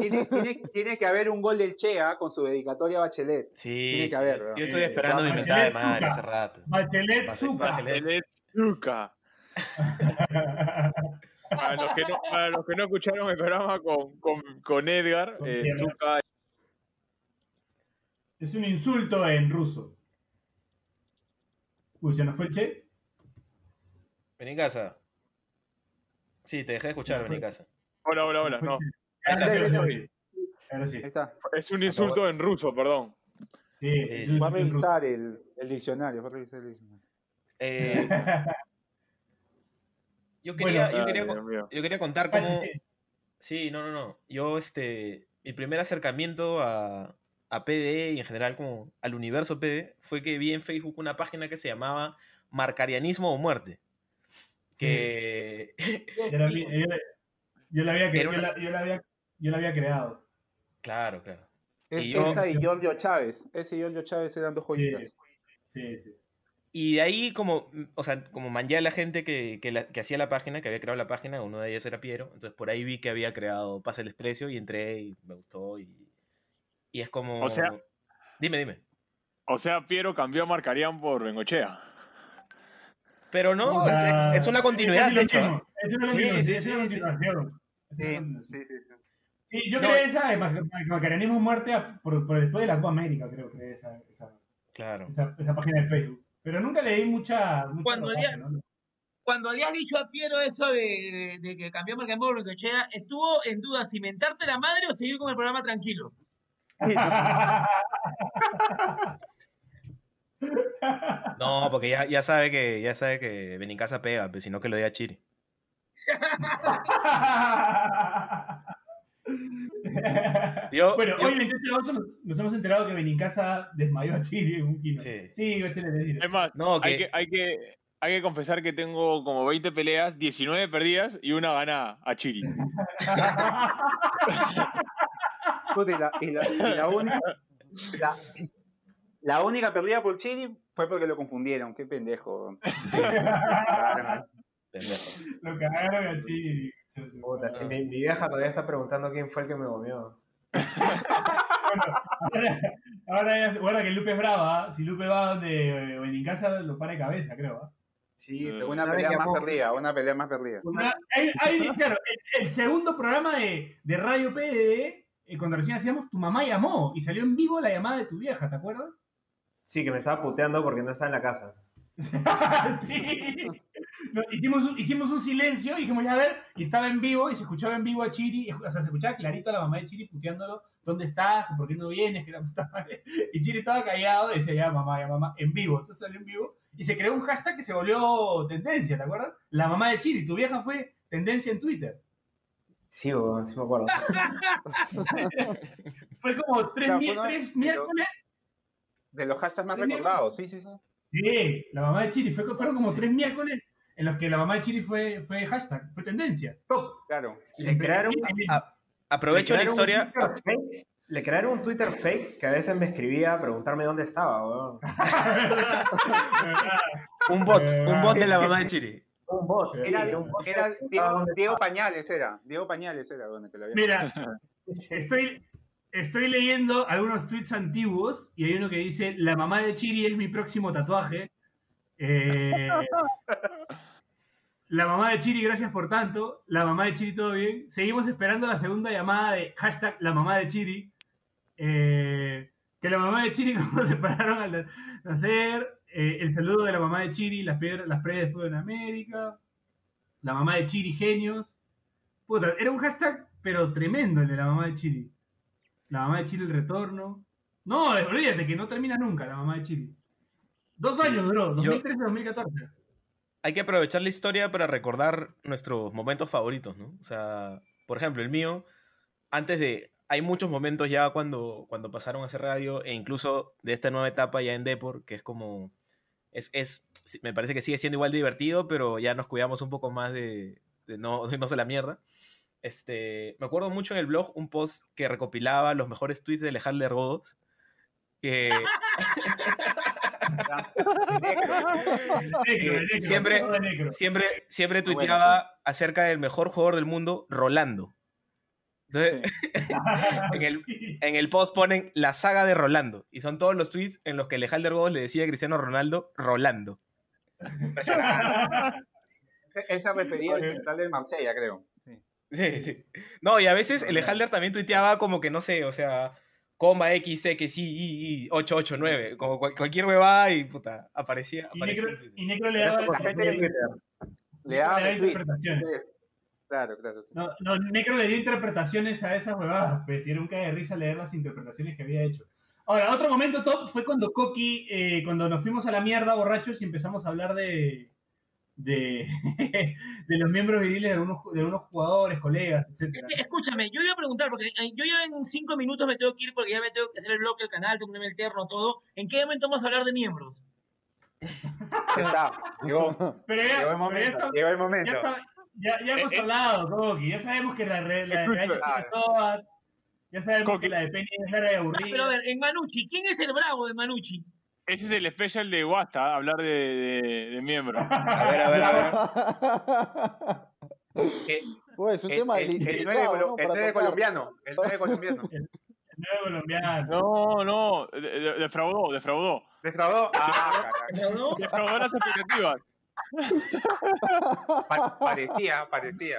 Tiene, tiene- tiene que haber un gol del Chea con su dedicatoria a Bachelet. Sí, Tiene que sí, haber, yo estoy Eh, esperando mi mentada de madre hace rato. Bachelet. El Zucca. Para los que no, para los que no escucharon el programa con, con, con Edgar, Con eh, Es un insulto en ruso. Uy, ¿se nos fue el che? Vení casa. Sí, te dejé de escuchar, vení casa. Hola, hola, hola. No, Ahora sí, es un insulto en ruso, perdón. Sí, Va a revisar el, el diccionario, va a revisar el diccionario. Eh, yo Bueno, quería, yo Ay, quería, Dios mío. yo quería contar Pachi, cómo... sí. No, no, no. Yo, este, mi primer acercamiento a, a PDE y en general como al universo PDE fue que vi en Facebook una página que se llamaba Marcarianismo o Muerte. Que... Yo la, vi- yo la- yo la había, yo una- la- yo la había, yo la había creado. claro, claro. Es, Y yo- Esa y Giorgio Chávez. Ese y Giorgio Chávez eran dos joyitas. Sí, sí. Y de ahí como, o sea, como manché a la gente que, que, la- que hacía la página, que había creado la página, uno de ellos era Piero, entonces por ahí vi que había creado Pase el Exprecio y entré y me gustó y, y es como... O sea- Dime, dime. O sea, Piero cambió a Marcarían por Bengochea. Pero no, es, es- es una continuidad, Es de hecho. Es una Sí, continuación. sí, sí, sí. Sí. Sí, yo No, creé eh. esa de Mac- Mac- Macarenismo Muerte a- por, por después de la Copa América, creo que esa, esa, Claro. esa, esa página de Facebook. Pero nunca leí mucha. mucha Cuando ¿no? Le has dicho a Piero eso de, de que cambió el campo por Bengochea, estuvo en duda si mentarte la madre o seguir con el programa tranquilo. No, porque ya, ya sabe que ya sabe que Benincasa pega, pues, sino que lo diga Chiri. Yo- bueno, yo- hoy 28 de agosto nos, hemos enterado que Benincasa desmayó a Chile en un kino. Sí. Sí, Bachelet, decir. Es más, No, hay, que- hay, que, hay que confesar que tengo como 20 peleas, 19 perdidas y una ganada a Chiri. Puta, y la, y la- y la única, la, la única perdida por Chiri fue porque lo confundieron. Qué pendejo. Pendejo. Lo cagaron a Chile. Puta, mi, mi vieja todavía está preguntando quién fue el que me comió. Ahora, ahora ya, guarda que Lupe es brava. ¿ah? Si Lupe va donde eh, Benincasa lo para de cabeza, creo. ¿ah? Sí, Mm. Una pelea más perdida, una pelea más perdida. Una- hay- hay- claro, el, el segundo programa de, de Radio PDD, eh, cuando recién hacíamos, tu mamá llamó y salió en vivo la llamada de tu vieja, ¿te acuerdas? Sí, que me estaba puteando porque no estaba en la casa. sí. No, hicimos, un, hicimos un silencio y dijimos, ya a ver, y estaba en vivo y se escuchaba en vivo a Chiri, o sea, se escuchaba clarito a la mamá de Chiri puteándolo, ¿dónde estás? ¿Por qué no vienes? Que la puta madre. Y Chiri estaba callado y decía, ya mamá, ya mamá, en vivo. Entonces salió en vivo y se creó un hashtag que se volvió tendencia, ¿te acuerdas? La mamá de Chiri, tu vieja fue tendencia en Twitter. Sí, sí me acuerdo. Fue como tres, pero- miércoles. De los hashtags más recordados, sí, sí, sí. Sí, la mamá de Chiri. Fue, fueron como tres miércoles en los que la mamá de Chiri fue, fue hashtag, fue tendencia. Top. Claro. Le crearon, A- aprovecho le la crearon historia. Fake- le crearon un Twitter fake que a veces me escribía a preguntarme dónde estaba, weón. Un bot, un bot de la mamá de Chiri. Un bot. sí, Era, era un bot era Diego. Pañales, era. Diego Pañales era donde que lo había. Mira, estoy, estoy leyendo algunos tweets antiguos y hay uno que dice: La mamá de Chiri es mi próximo tatuaje. Eh, la mamá de Chiri, gracias por tanto. La mamá de Chiri, todo bien. Seguimos esperando la segunda llamada de hashtag la mamá de Chiri. Eh, que la mamá de Chiri, como se pararon al nacer. Eh, el saludo de la mamá de Chiri, las, piedras- las previas de fútbol en América. La mamá de Chiri, genios. Puta, era un hashtag, pero tremendo el de la mamá de Chiri. La mamá de Chiri, el retorno. No, olvídate que no termina nunca la mamá de Chiri. Dos años duró, yo- 2013-2014. Hay que aprovechar la historia para recordar nuestros momentos favoritos, ¿no? O sea, por ejemplo, el mío, antes de... Hay muchos momentos ya cuando, cuando pasaron a hacer radio e incluso de esta nueva etapa ya en Depor, que es como... Es, es, me parece que sigue siendo igual divertido, pero ya nos cuidamos un poco más de, de no irnos a la mierda. Este, me acuerdo mucho en el blog un post que recopilaba los mejores tweets de Alejandro Godos, que, Necro, siempre- siempre, siempre Bueno, tuiteaba acerca del mejor jugador del mundo, Rolando. Entonces, en, el, en el post ponen la saga de Rolando. Y son todos los tweets en los que Alejandro Godos le decía a Cristiano Ronaldo, Rolando. Él se refería al central del Marsella, creo. Sí. Sí, sí. No, y a veces el Halder también tuiteaba como que, no sé, o sea, coma X, X, Y, Y, Y, 889, como cual- cualquier huevada y puta, aparecía. Y aparecía Necro, y le daba, la gente de Twitter. Le daba interpretaciones. Claro, claro. sí. No, no, Necro le dio interpretaciones a esas huevadas, pues, y era un cae de risa leer las interpretaciones que había hecho. Ahora, otro momento top fue cuando Coqui, eh, cuando nos fuimos a la mierda borrachos y empezamos a hablar de, de, de los miembros viriles de algunos, de algunos jugadores, colegas, etcétera. Eh, Escúchame, yo iba a preguntar, porque eh, yo ya en cinco minutos me tengo que ir porque ya me tengo que hacer el bloque del canal, tengo que ponerme el terno, todo. ¿En qué momento vamos a hablar de miembros? Está. Llegó, Pero ya, llegó el pero ya momento. está- Llegó el ya, momento. está- ya- ya hemos Eh, eh. hablado, Coqui, ya sabemos que la, la, la, la- ya sabemos Coqui. que la de Penny es larga y aburrida. Pero a ver, en Manucci, ¿quién es el bravo de Manucci? Ese es el special de Wasta, hablar de, de, de miembros. A ver, a ver, a ver. Eh, Pues es un el, tema nueve delicado, ¿no? el Para nueve tocar. colombiano. El nueve colombiano. El colombiano. No, no, de- de- defraudó, defraudó. ¿Defraudó? Ah. ¿No? Defraudó las expectativas. Pa- parecía, parecía.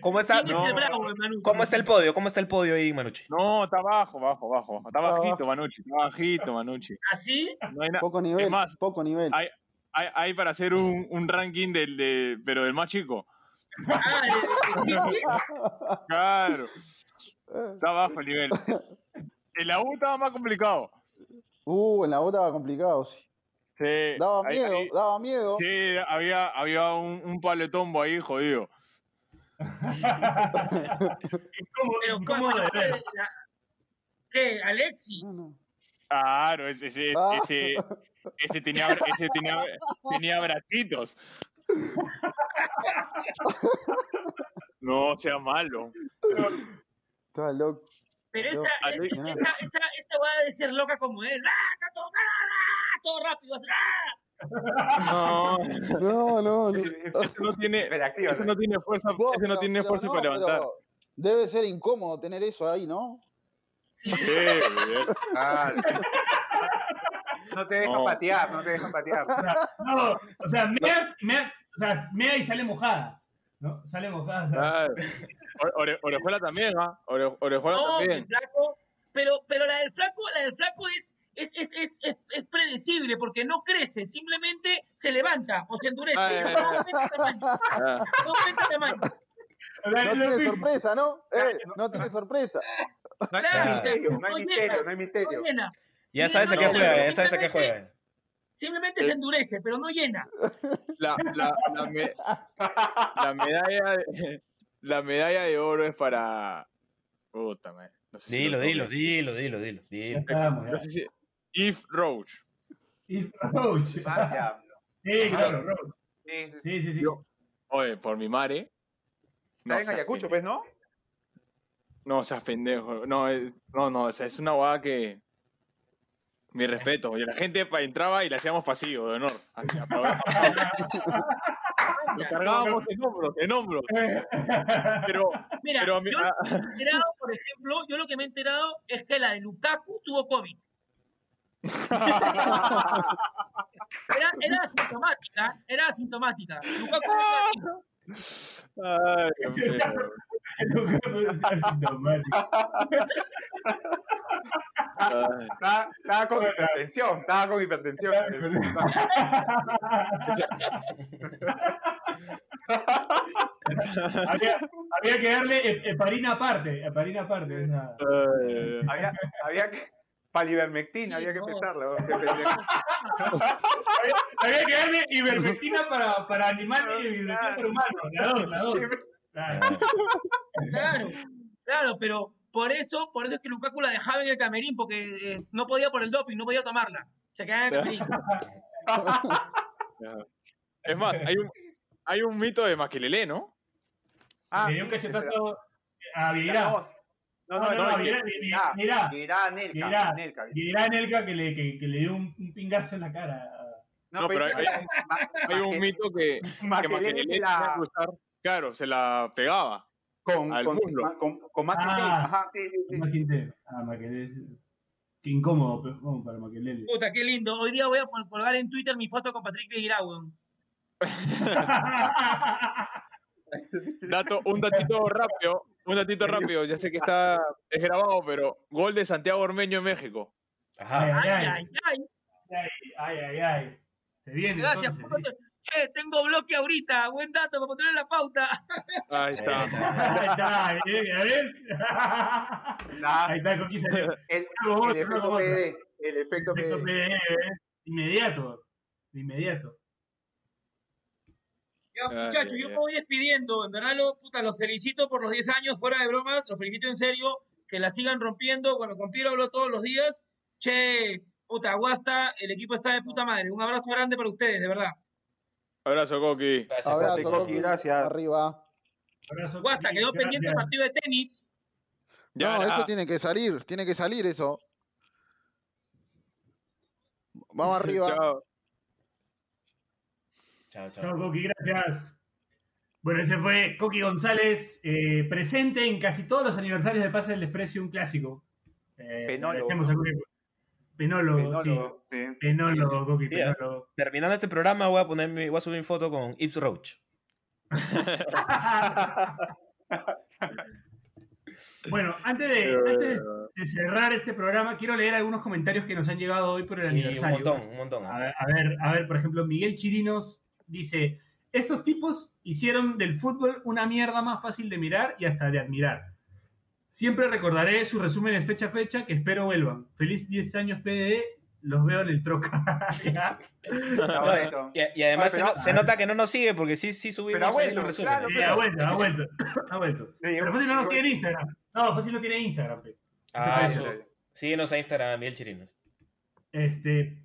¿Cómo está, ¿Quién es el bravo? ¿Cómo está el podio? ¿Cómo está el podio ahí, Manucci? No, está bajo, bajo, bajo. Está Está bajito, Manucci. Está bajito, Manucci. ¿Así? No hay nada. Poco nivel, más, poco nivel. hay, hay, hay para hacer un, un ranking del, de, pero del más chico. Ah, Claro. Está bajo el nivel. En la U estaba más complicado. Uh, en la bota estaba complicado, sí. Sí, Daba ahí- miedo, ahí- daba miedo. sí, había, había un, un paletombo ahí jodido. Incómodo, Pero incómodo de ¿cuál- ver. la- ¿Qué? ¿Alexi? Claro, ese, ese, Ah. ese, ese tenía, ese tenía, tenía bracitos. No sea malo. Estaba loco. Pero esa, esa, esa, esa, va a ser loca como él. ¡Ah, está todo, rápido! así, ¡ah! No, No, no, no. ese no tiene, ese no tiene fuerza, Vos, ese no tiene fuerza no, para levantar. Debe ser incómodo tener eso ahí, ¿no? Sí. Sí, bien. Claro. No te dejan No. patear, no te dejan patear. O sea, no, o sea, meas, mea, o sea, mea y sale mojada. ¿No? Sale mojada. Claro. Ore- ore- Orejuela también, ¿ah? Ore- Orejuela No, el también. flaco, pero, pero la del flaco, la del flaco es, es, es, es, es, es predecible porque no crece, simplemente se levanta o se endurece. Ah, ya, ya, no aumenta tamaño. Ah, No aumenta tamaño. No tiene sorpresa, ¿no? Eh, no tiene sorpresa. No hay, Claro, no hay misterio, no hay misterio, no. Ya sabes a qué juega, ya sabes a qué simplemente- juega. Simplemente se endurece, pero no llena. La, la, la, me- la medalla de, la medalla de oro es para. Puta, man. No sé si Dilo, lo dilo, toques. dilo, dilo, dilo, Ya dilo. estamos, No sé si- Eve Roach. Y Roach. Ah. Sí, claro, Roach. Sí, sí, sí. Sí, sí. Yo- Oye, por mi madre. Está en Ayacucho, pues, ¿no? No, seas pendejo. No, es, no, no, o sea, es una guada que. Mi respeto. Y la gente entraba y le hacíamos pasillo de honor. Así. Lo cargábamos en hombros, en hombros. Pero, Mira, pero a mí- yo ah, lo que me he enterado, por ejemplo, yo lo que me he enterado es que la de Lukaku tuvo COVID. Era, era asintomática, era asintomática. Lukaku era. Nunca pude ser asintomático. Estaba, estaba con hipertensión, estaba con hipertensión. había, había que darle he- heparina aparte, heparina aparte. Había, había que. Palivermectina, había que no. empezarla. ¿no? Había, había que darle ivermectina para, para animales y ivermectina para humanos. La dos, la dos. Claro. Claro, claro, pero por eso, por eso es que Lukaku la dejaba en el camerín, porque eh, no podía por el doping, no podía tomarla. Se quedaba en el camerín. Es más, hay un, hay un mito de Maquilele, ¿no? Ah, Le dio un cachetazo a la dos. No, No, no, Vieira, Vieira, Vieira, Nelka, Nelka. Vieira Nelka que le, que, que le dio un, un pingazo en la cara. No, pero hay, hay- hay un mito que, que Maquelele la- claro, se la pegaba. con, al con, muslo. con, con más Ah. Ajá, sí, sí, sí. Imagínate. Ah, Maquelele. Qué incómodo, pero, como para Maquelele. Puta, qué lindo. Hoy día voy a colgar en Twitter mi foto con Patrick Vieira, weón. Dato, un datito rápido, un datito rápido, ya sé que está es grabado, pero gol de Santiago Ormeño en México. Ay, Ay, ay, ay, ay. ay, ay, ay, ay. Se viene Gracias. entonces. Che, tengo bloque ahorita. Buen dato para poner en la pauta. Ahí está. Ahí está, ahí, ¿ya ves? Nah, Ahí está, el, otro, el efecto. PD. El efecto PD. PD, ¿eh? Inmediato. De inmediato. Ya, Ay, muchachos, yo me voy despidiendo. En verdad, lo, puta, los felicito por los 10 años, fuera de bromas. Los felicito en serio. Que la sigan rompiendo. Bueno, con Piero hablo todos los días. Che, puta, Guasta, el equipo está de puta madre. Un abrazo grande para ustedes, de verdad. Abrazo, Coqui. Gracias, Abrazo, Coqui. Coqui. Gracias. Arriba. Abrazo, Guasta, quedó pendiente el partido de tenis. Ya, no, ya. eso tiene que salir, tiene que salir eso. Vamos arriba. Chao. Chao, chao. Chao, Coqui, gracias. Bueno, ese fue Coqui González, eh, presente en casi todos los aniversarios de Pase del Desprecio, un clásico. Eh, Penólogo. Penólogo, Penólogo, sí. sí. Penólogo, Coqui, Sí, penólogo. Terminando este programa voy a poner mi- voy a subir mi foto con Ips Roach. bueno, antes de, Pero, antes de- de cerrar este programa, quiero leer algunos comentarios que nos han llegado hoy por el Sí, un aniversario. montón, un montón. A ver, a ver, a ver, por ejemplo, Miguel Chirinos dice, estos tipos hicieron del fútbol una mierda más fácil de mirar y hasta de admirar. Siempre recordaré sus resúmenes fecha a fecha, que espero vuelvan. Feliz 10 años PDD, los veo en el troca. No, y, y además Oye, pero- se, no- se nota que no nos sigue porque sí, sí subimos Pero ha vuelto, los resúmenes. claro. Sí, ha vuelto, ha vuelto, ha vuelto. Pero Fácil no nos tiene en Instagram. No, Fácil no tiene Instagram. pe. Ah, Eso. eso. Síguenos a Instagram, Miguel Chirinos. Este,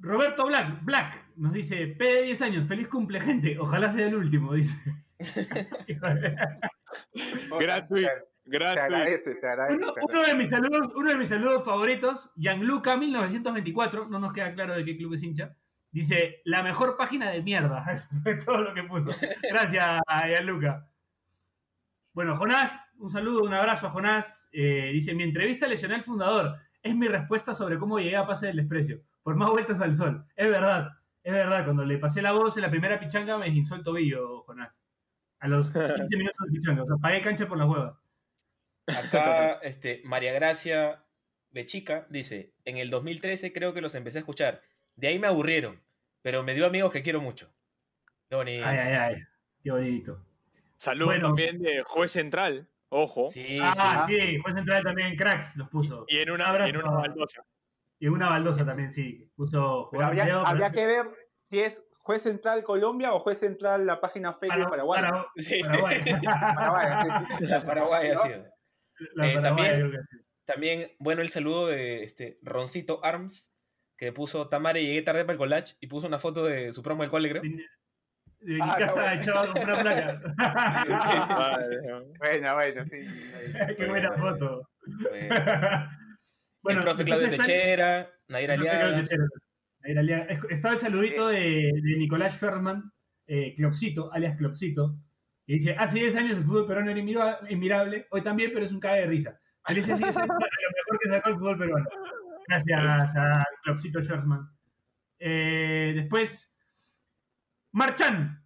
Roberto Black, Black nos dice, P de 10 años, feliz cumple, gente. Ojalá sea el último, dice. Se agradece, se agradece. Uno, se uno agradece. de mis saludos, uno de mis saludos favoritos, Gianluca 1924, no nos queda claro de qué club es hincha, dice, la mejor página de mierda. Eso fue todo lo que puso. Gracias, Gianluca. Bueno, Jonás, un saludo, un abrazo a Jonás. Eh, dice, mi entrevista lesioné al fundador. Es mi respuesta sobre cómo llegué a pase del desprecio. Por más vueltas al sol. Es verdad, es verdad. Cuando le pasé la voz en la primera pichanga me esguinzó el tobillo, Jonás. A los 15 minutos de pichanga. O sea, pagué cancha por la hueva. Acá, este, María Gracia Bechica dice, en el 2013 creo que los empecé a escuchar. De ahí me aburrieron, pero me dio amigos que quiero mucho. Qué bonito. Ay, ay, ay. Qué bonito. Saludos Bueno. también de juez central, ojo. Sí, ah, sí. sí, juez central también cracks los puso. Y en una, Abrazo. y en una baldosa. Y una baldosa también, sí. Puso habría, habría pero- que ver si es juez central Colombia o juez central la página fake de Para- Paraguay. para- Sí. Paraguay. Paraguay. La Paraguay ha ¿No? sido. La Eh, Paraguay, también-. También, bueno, el saludo de este Roncito Arms, que puso Tamare, llegué tarde para el collage y puso una foto de su promo del cole, creo. De, de mi Ah, casa bueno. echaba a comprar placa. Bueno, bueno, sí. Qué buena foto. Bueno, el profe Claudio después está- Techera, Nair Aliaga. Techera. Nair Aliaga. Es- Estaba el saludito de, de Nicolás Sherman, eh, Clopsito, alias Clopsito, que dice, hace 10 años el fútbol peruano era inmira- inmirable, hoy también, pero es un cague de risa. 10 años, lo mejor que sacó el fútbol peruano. Gracias a Clopsito Sherman. Eh, después, Marchán-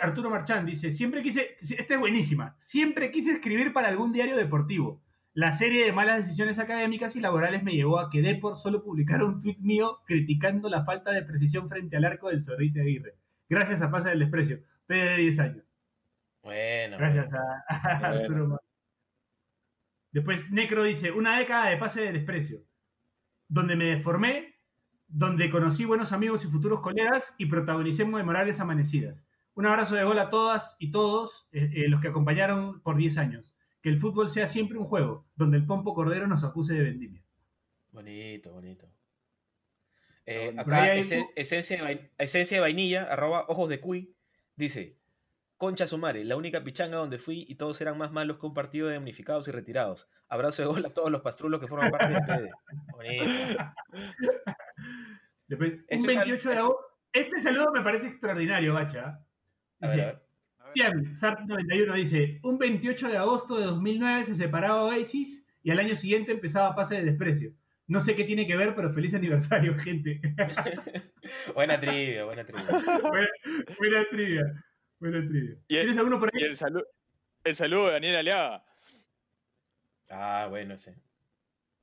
Arturo Marchán dice, siempre quise, esta es buenísima, siempre quise escribir para algún diario deportivo. La serie de malas decisiones académicas y laborales me llevó a que Depor solo publicara un tuit mío criticando la falta de precisión frente al arco del Zorrite Aguirre. Gracias a Pasa del Desprecio, P de 10 años. Bueno. Gracias a, Bueno. Después Necro dice, una década de pase de desprecio, donde me deformé, donde conocí buenos amigos y futuros colegas y protagonicé memorables amanecidas. Un abrazo de gol a todas y todos eh, eh, los que acompañaron por 10 años. Que el fútbol sea siempre un juego, donde el Pompo Cordero nos acuse de vendimia. Bonito, bonito. Eh. Por ahí acá, hay- ese- esencia, de vain- esencia de vainilla, arroba ojos de cuy, dice: Concha Sumare, la única pichanga donde fui y todos eran más malos que un partido de unificados y retirados. Abrazo de gol a todos los pastrulos que forman parte del PD. Bonito. Después, un es 28 de agosto. Este saludo me parece extraordinario, Bacha. A Dice, ver, a ver. Bien, Sart91 dice, un 28 de agosto de 2009 se separaba Oasis y al año siguiente empezaba Pase de Desprecio. No sé qué tiene que ver, pero feliz aniversario, gente. buena trivia, buena trivia. buena, buena trivia. Buena trivia. Y el- ¿Tienes alguno por ahí? Y el, salu- el saludo de Daniel Aliaga. Ah, bueno, sí.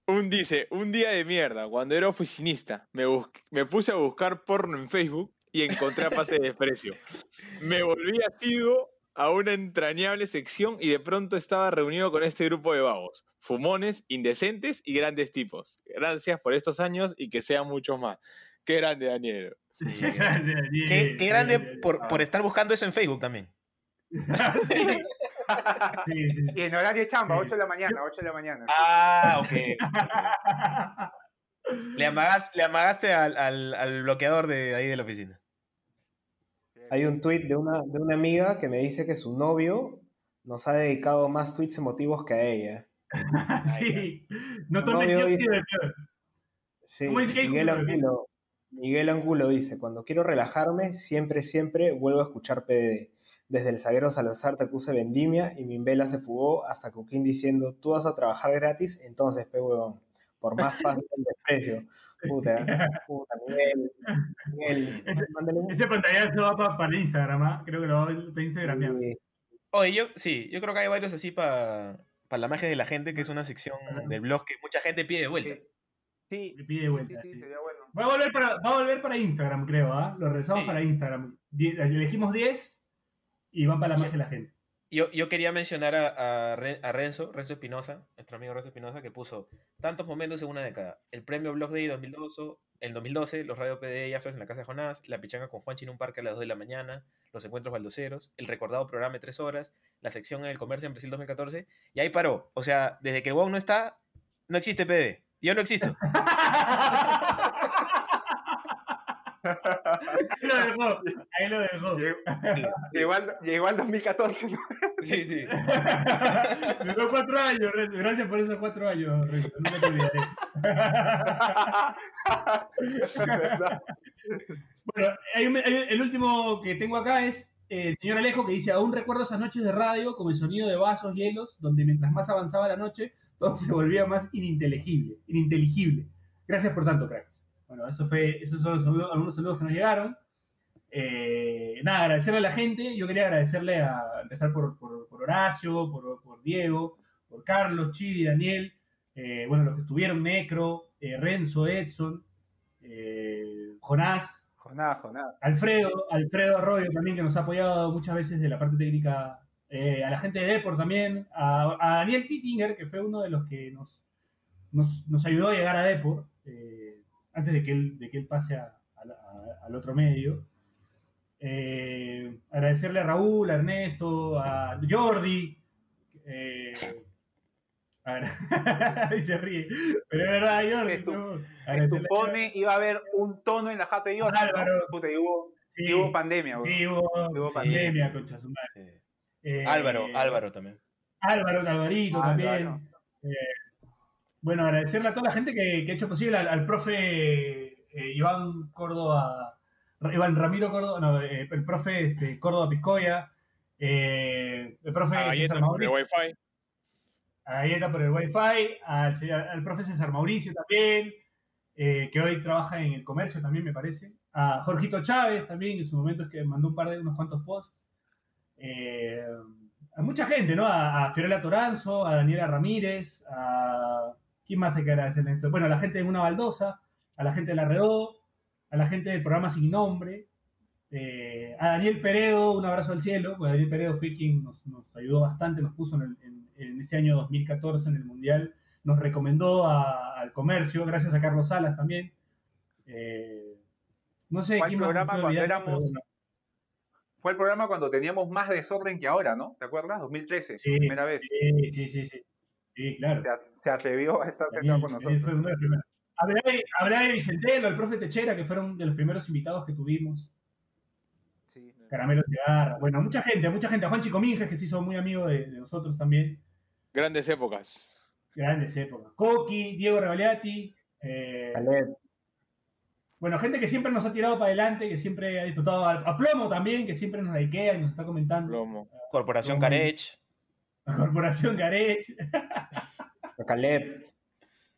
Un dice, un día de mierda, cuando era oficinista, me, bus- me puse a buscar porno en Facebook y encontré a pase de desprecio. Me volví asiduo a una entrañable sección y de pronto estaba reunido con este grupo de vagos, fumones, indecentes y grandes tipos. Gracias por estos años y que sean muchos más. Qué grande, Daniel. Qué, qué grande por, por estar buscando eso en Facebook también. Sí, sí. Y en horario de chamba, Sí. 8 de la mañana, 8 de la mañana. Ah, ok. Le, amagas- le amagaste al, al- al bloqueador de ahí de la oficina. Hay un tweet de una, de una amiga que me dice que su novio nos ha dedicado más tweets emotivos que a ella. sí. No tomes cloro. Sí, ¿Cómo dice que hay Miguel Angulo, Miguel Angulo dice, cuando quiero relajarme, siempre, siempre vuelvo a escuchar PDD. Desde el zaguero Salazar te acuse vendimia y mi vela se fugó hasta Coquín diciendo, tú vas a trabajar gratis, entonces, pe huevón, por más fácil el desprecio. Puta, puta, Miguel, Miguel, Ese- un... Ese pantallazo va pa- para Instagram, ¿ah? Creo que lo va a para Instagram. Sí, Oye, yo sí, yo creo que hay varios así para la magia de la gente, que es una sección del blog que mucha gente pide de vuelta. Sí, Le pide sí, vuelta. sí, sí. sería bueno. Va a volver para, va a volver para Instagram, creo, ¿ah? Lo regresamos Sí. para Instagram. Die- elegimos 10 y van para la magia de la gente. Yo, yo quería mencionar a, a, Ren- a Renzo, Renzo Espinosa, nuestro amigo Renzo Espinosa, que puso tantos momentos en una década. El premio Blog Day 2012, el 2012, los Radio PD y Afters en la casa de Jonás, la pichanga con Juanchi en un parque a las 2 de la mañana, los encuentros baldoceros, el recordado programa de 3 horas, la sección en el comercio en Brasil 2014, y ahí paró. O sea, desde que el WOW no está, no existe PD. Yo no existo. Ahí lo dejó. Ahí lo dejó. Llegó, llegó al, llegó al 2014. ¿no? Sí, sí. Duró cuatro años, Renzo. Gracias por esos cuatro años, Renzo. Nunca te olvidaré. Bueno, hay un- hay un- el último que tengo acá es eh, el señor Alejo que dice, aún recuerdo esas noches de radio con el sonido de vasos, hielos, donde mientras más avanzaba la noche, todo se volvía más ininteligible. ininteligible. Gracias por tanto, cracks. Bueno, eso fue, esos son los saludos- algunos saludos que nos llegaron. Eh, nada, agradecerle a la gente. Yo quería agradecerle a empezar por, por- por Horacio, por, por Diego, por Carlos, Chiri, Daniel, eh, bueno, los que estuvieron, Necro, eh, Renzo, Edson, Jonás, Jonás, Jonás. Alfredo, Alfredo Arroyo también, que nos ha apoyado muchas veces de la parte técnica, a la gente de Deport también, a, a Daniel Tittinger, que fue uno de los que nos, nos, nos ayudó a llegar a Deport, eh, antes de que él, de que él pase a- a la- a- al otro medio. Eh, agradecerle a Raúl, a Ernesto, a Jordi. eh, a ver, y se ríe. Pero es verdad, Jordi. Se no, Se supone iba a haber un tono en la jato de Dios. Álvaro. Puta, y hubo, Sí, y hubo pandemia, weón. sí, hubo, Hubo Sí. pandemia, concha su madre. Sí. Eh, Álvaro, Álvaro también. Álvaro, Alvarito Álvaro. también. Bueno, agradecerle a toda la gente que, que ha hecho posible, al, al profe eh, Iván Córdoba, Iván Ramiro Córdoba, no, eh, el profe este, Córdoba Piscoya, eh, el profe A César por el wifi. a Galleta por el Wi-Fi, al, profe César Mauricio también, que hoy trabaja en el comercio también, me parece. A Jorgito Chávez también, en su momento es que mandó un par de unos cuantos posts. A mucha gente, ¿no? A, a Fiorella Toranzo, a Daniela Ramírez, a. ¿Quién más hay que agradecer en esto? Bueno, a la gente de Una Baldosa, a la gente de La Redó, a la gente del programa Sin Nombre, eh, a Daniel Peredo, un abrazo al cielo, porque Daniel Peredo fue quien nos, nos ayudó bastante, nos puso en, el- en- en ese año 2014 en el Mundial, nos recomendó a- al comercio, gracias a Carlos Salas también. Eh, no sé quién más programa cuando pero éramos-. Fue el programa cuando teníamos más desorden que ahora, ¿no? ¿Te acuerdas? 2013, Sí, primera vez. Sí, sí, sí, sí. Sí, claro. Se, atrevió a estar sentado con nosotros. fue uno de los primeros. Hablé, hablé de Vicentelo, el profe Techera, que fueron de los primeros invitados que tuvimos. Sí. Caramelo Cigarra. Bueno, mucha gente, mucha gente. A Juan Chico Minges, que se hizo muy amigo de, de nosotros también. Grandes épocas. Grandes épocas. Coqui, Diego Revaliati. eh, bueno, gente que siempre nos ha tirado para adelante, que siempre ha disfrutado. A, a Plomo también, que siempre nos likea y nos está comentando. Plomo. Corporación Plomo. Carech. A Corporación Garech, a Caleb,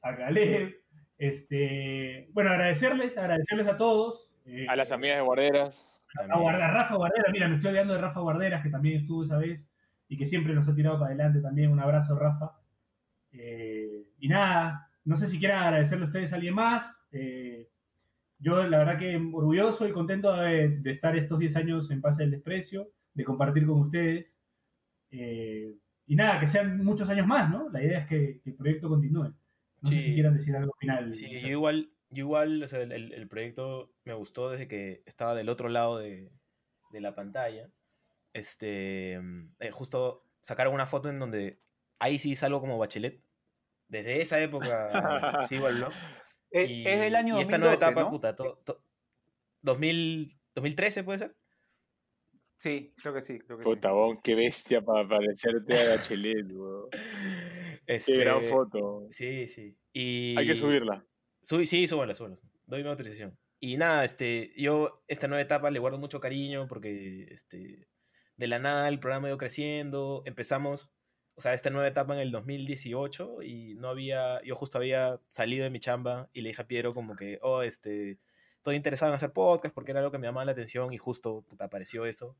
a Caleb. Este, bueno, agradecerles, agradecerles a todos. eh, A las amigas de guarderas. a, Guarda- a Rafa Guarderas, mira, me estoy olvidando de Rafa Guarderas, que también estuvo esa vez y que siempre nos ha tirado para adelante también. Un abrazo, Rafa. Eh, y nada, no sé si quieran agradecerle a ustedes a alguien más. Eh, yo, la verdad, que orgulloso y contento de, de estar estos 10 años en Pase del Desprecio, de compartir con ustedes. Eh, y nada, que sean muchos años más, ¿no? La idea es que, que el proyecto continúe. No sé si quieran decir algo final. Sí, yo igual, yo igual, o sea, el, el- proyecto me gustó desde que estaba del otro lado de, de la pantalla. Este, eh, justo sacaron una foto en donde ahí sí salgo como bachelet. Desde esa época sigo el blog. Es, Y, es del año y 2012, esta nueva etapa, ¿no? puta, to- to- 2000, 2013 puede ser. Sí, creo que sí. Creo que sí. Puta, bon, qué bestia para parecerte a Bachelet, weón. Qué gran Este, foto. Sí, sí. Y... Hay que subirla. Subí- sí, súbala, súbala. Doy mi autorización. Y nada, este, yo esta nueva etapa le guardo mucho cariño porque este, de la nada el programa ido creciendo. Empezamos, o sea, esta nueva etapa en el 2018 y no había, yo justo había salido de mi chamba y le dije a Piero como que, oh, este, estoy interesado en hacer podcast porque era algo que me llamaba la atención y justo puta, apareció eso.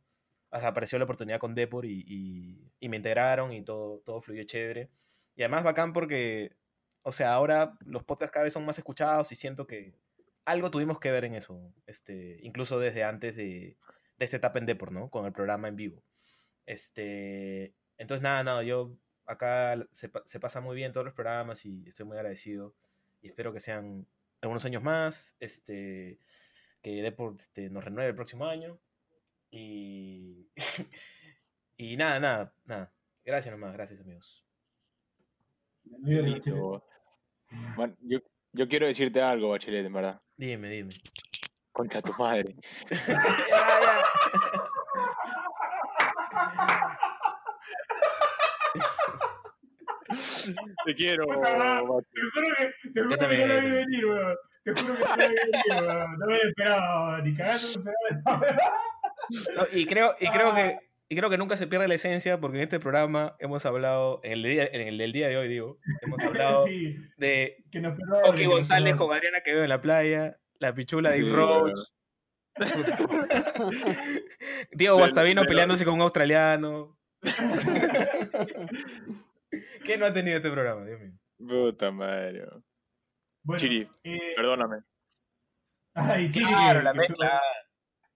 Apareció la oportunidad con Depor y, y, me integraron y todo, todo fluyó chévere. Y además bacán porque, o sea, ahora los podcasts cada vez son más escuchados y siento que algo tuvimos que ver en eso, este, incluso desde antes de, de esta etapa en Depor, ¿no? Con el programa en vivo. Este, entonces, nada, nada, yo acá se, se pasa muy bien todos los programas y estoy muy agradecido y espero que sean algunos años más, este, que Depor este, nos renueve el próximo año y, y nada, nada, nada. Gracias nomás, gracias amigos. Lindo. Man, yo, yo quiero decirte algo, Bachelet, en verdad. Dime, dime. Contra tu madre. Te quiero. Te juro que, te juro que no lo vi venir, weón. Te juro que no lo vi venir, weón. No me esperaba, ni cagando me esperaba esa No, y creo, y creo que y creo que nunca se pierde la esencia porque en este programa hemos hablado, en el día, en el del día de hoy digo, hemos hablado Sí, de que nos perdone, Oki que González con Adriana Quevedo en la playa, la pichula de Sí, Roach, Diego Guastavino peleándose con un australiano. ¿Qué no ha tenido este programa, Dios mío? Puta madre. Bueno, Chiri, eh, perdóname. ay, Chiri, Claro, que- la que mezcla.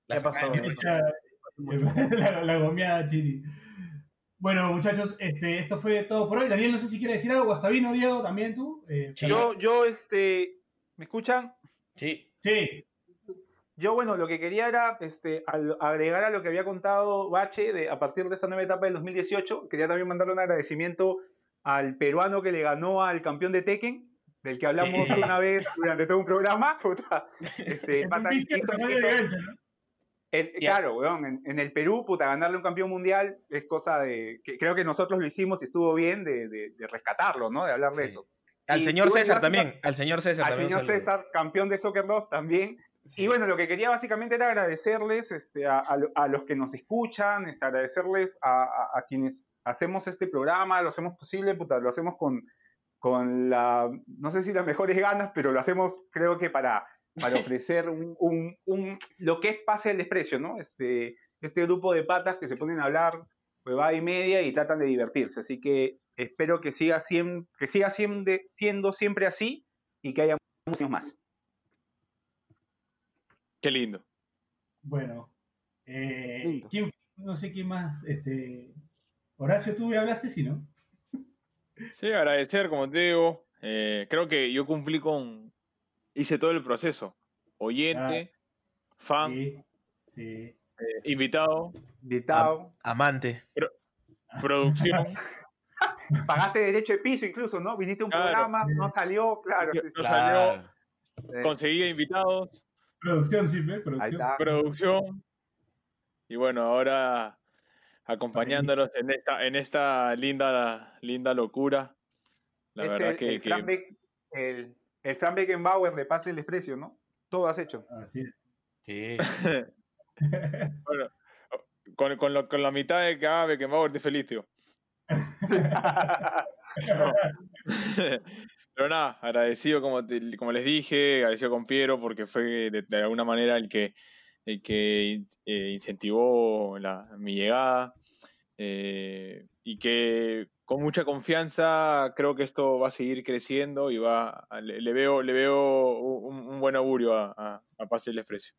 ¿Qué la pasó? ¿Qué Escucha, la, la gomeada Chiri. Bueno, muchachos, este, esto fue todo por hoy. Daniel, no sé si quiere decir algo. Guastavino, Diego, también tú. Eh. Yo, yo, este, ¿me escuchan? Sí, sí, Yo, bueno, lo que quería era este, al- agregar a lo que había contado Bache de, a partir de esa nueva etapa del 2018. Quería también mandarle un agradecimiento al peruano que le ganó al campeón de Tekken, del que hablamos Sí. una vez durante todo un programa. Puta, este, el Ya. Claro, weón, en, en el Perú, puta, ganarle un campeón mundial es cosa de. que creo que nosotros lo hicimos y estuvo bien de, de- de rescatarlo, ¿no? De hablar de Sí. eso. al Y- señor César también, al señor César Al también. un señor. César, campeón de Soccer 2 también. Sí. Y bueno, lo que quería básicamente era agradecerles este, a, a a los que nos escuchan, este, agradecerles a, a- a quienes hacemos este programa, lo hacemos posible, puta, lo hacemos con, con la, no sé si las mejores ganas, pero lo hacemos creo que para, para ofrecer un, un- un- lo que es pase el desprecio, ¿no? Este, este grupo de patas que se ponen a hablar huevada y media y tratan de divertirse. Así que espero que siga, siem- que siga siendo, siendo siempre así y que haya muchos años más. Qué lindo. Bueno, eh, Lindo. ¿quién, no sé quién más. Este, Horacio, tú ya hablaste, sí, ¿no? Sí, agradecer, como te digo. eh, creo que yo cumplí con. Hice todo el proceso. Oyente, fan, Sí, sí. eh, invitado, Invitado. Amante. producción. Pagaste derecho de piso incluso, ¿no? Viniste a un Claro. programa, no salió, claro. sí, sí. No salió, Eh, conseguí invitados, Producción, sí, ¿ves? ahí Producción. producción. Y bueno, ahora acompañándolos en esta, en esta linda, linda locura. La Es verdad el, que, el que- Fran Beck- el, el Fran Beckenbauer de Pase el Desprecio, ¿no? Todo has hecho. Así es. Sí. bueno, con, con, lo- con la mitad de que haga Beckenbauer, estoy feliz, tío. No. Pero nada, agradecido como, te- como les dije, agradecido con Piero porque fue de, de alguna manera el que, el que eh, incentivó la- mi llegada eh, y que con mucha confianza creo que esto va a seguir creciendo y va a- le, le veo le veo un, un buen augurio a, a, a Pase el Desprecio.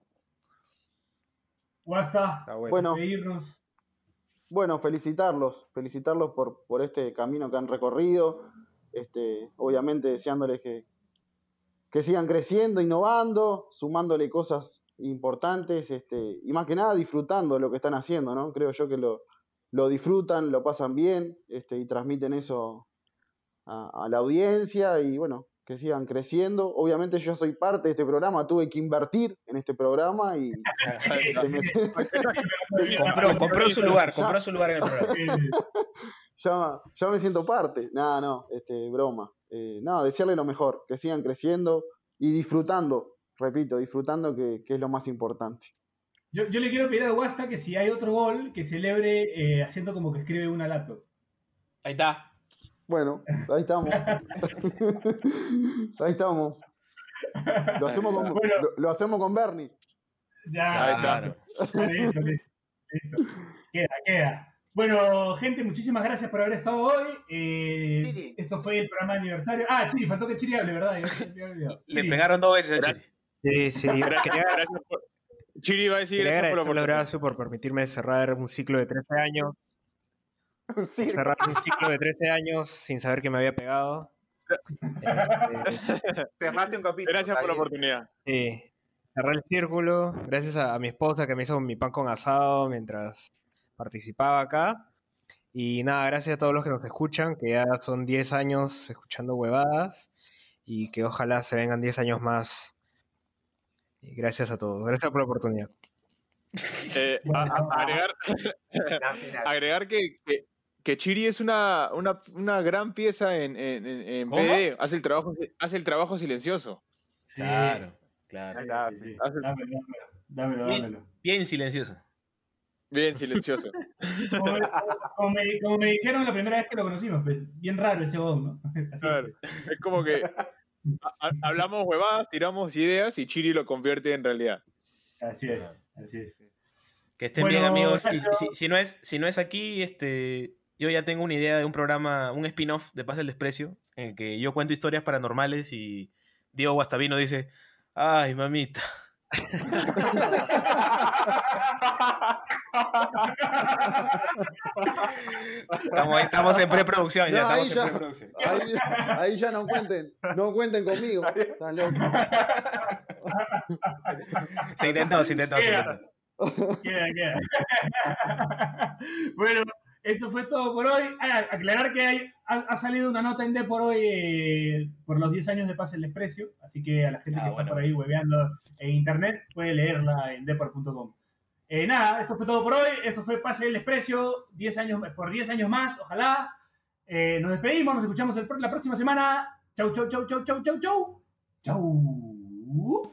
Basta. Está bueno. Bueno, bueno, felicitarlos, felicitarlos por, por este camino que han recorrido. Este, obviamente deseándoles que, que sigan creciendo, innovando, sumándole cosas importantes, este, y más que nada disfrutando de lo que están haciendo, ¿no? Creo yo que lo, lo disfrutan, lo pasan bien, este, y transmiten eso a, a la audiencia, y bueno, que sigan creciendo. Obviamente yo soy parte de este programa, tuve que invertir en este programa y este, me- Compró, compró su lugar, compró su lugar en el programa. ya, ya me siento parte. Nada, no, este, broma. Eh, no, desearle lo mejor, que sigan creciendo y disfrutando, repito, disfrutando que, que es lo más importante. Yo, yo le quiero pedir a Guasta que si hay otro gol, que celebre eh, haciendo como que escribe una laptop. Ahí está. Bueno, ahí estamos. ahí estamos. Lo hacemos con, Bueno. lo, lo hacemos con Bernie. Ya, Ahí está. Listo, listo, listo. Queda, queda. Bueno, gente, muchísimas gracias por haber estado hoy. Eh, Chiri. esto fue el programa de aniversario. Ah, Chiri, faltó que Chiri hable, ¿verdad? Yo. Le Chiri. pegaron dos veces a Chile. Sí, sí. Gracias, gracias por- Chiri va a decir quería gracias por. Horacio por permitirme cerrar un ciclo de 13 años. Sí, Cerrar un ciclo de 13 años sin saber que me había pegado. Este, Cerraste un capítulo. Gracias por la oportunidad. Sí, cerré el círculo. Gracias a, a mi esposa que me hizo mi pan con asado mientras participaba acá. Y nada, gracias a todos los que nos escuchan, que ya son 10 años escuchando huevadas y que ojalá se vengan 10 años más. Gracias a todos. Gracias por la oportunidad. Eh, a- a- agregar, que, que, que Chiri es una, una, una gran pieza en, en, en. PD. Hace el trabajo, hace el trabajo silencioso. Sí. Claro, claro. Ahí está, Sí, sí, sí. Hace- Dámelo, dámelo, Bien. dámelo. Bien silencioso. Bien silencioso. Como me, como me- como me dijeron la primera vez que lo conocimos, pues, bien raro ese. Así. Claro. Es como que hablamos huevadas, tiramos ideas y Chiri lo convierte en realidad. Así es, así es. Que estén Bueno, bien, amigos. Y muchachos. si, si no es, si no es aquí, este, yo ya tengo una idea de un programa, un spin-off de Pasa el Desprecio, en el que yo cuento historias paranormales y Diego Guastavino dice, ay, mamita. Estamos, estamos en preproducción, ya No, ahí estamos en ya. preproducción. Ahí, ahí ya no cuenten, no cuenten conmigo. Están locos. Se intentó, se intentó, se Queda. intentó. Queda, queda. bueno, eso fue todo por hoy. Ah, aclarar que hay, ha, ha salido una nota en D por hoy eh, por los 10 años de Pase el Desprecio, así que a la gente Ah, que bueno. está por ahí hueveando en internet puede leerla en depor.com. Eh, nada, esto fue todo por hoy. Esto fue Pase el Desprecio 10 años, por 10 años más, ojalá. Eh, nos despedimos, nos escuchamos el la próxima semana. Chau, chau, chau, chau, chau, chau, chau. Chau.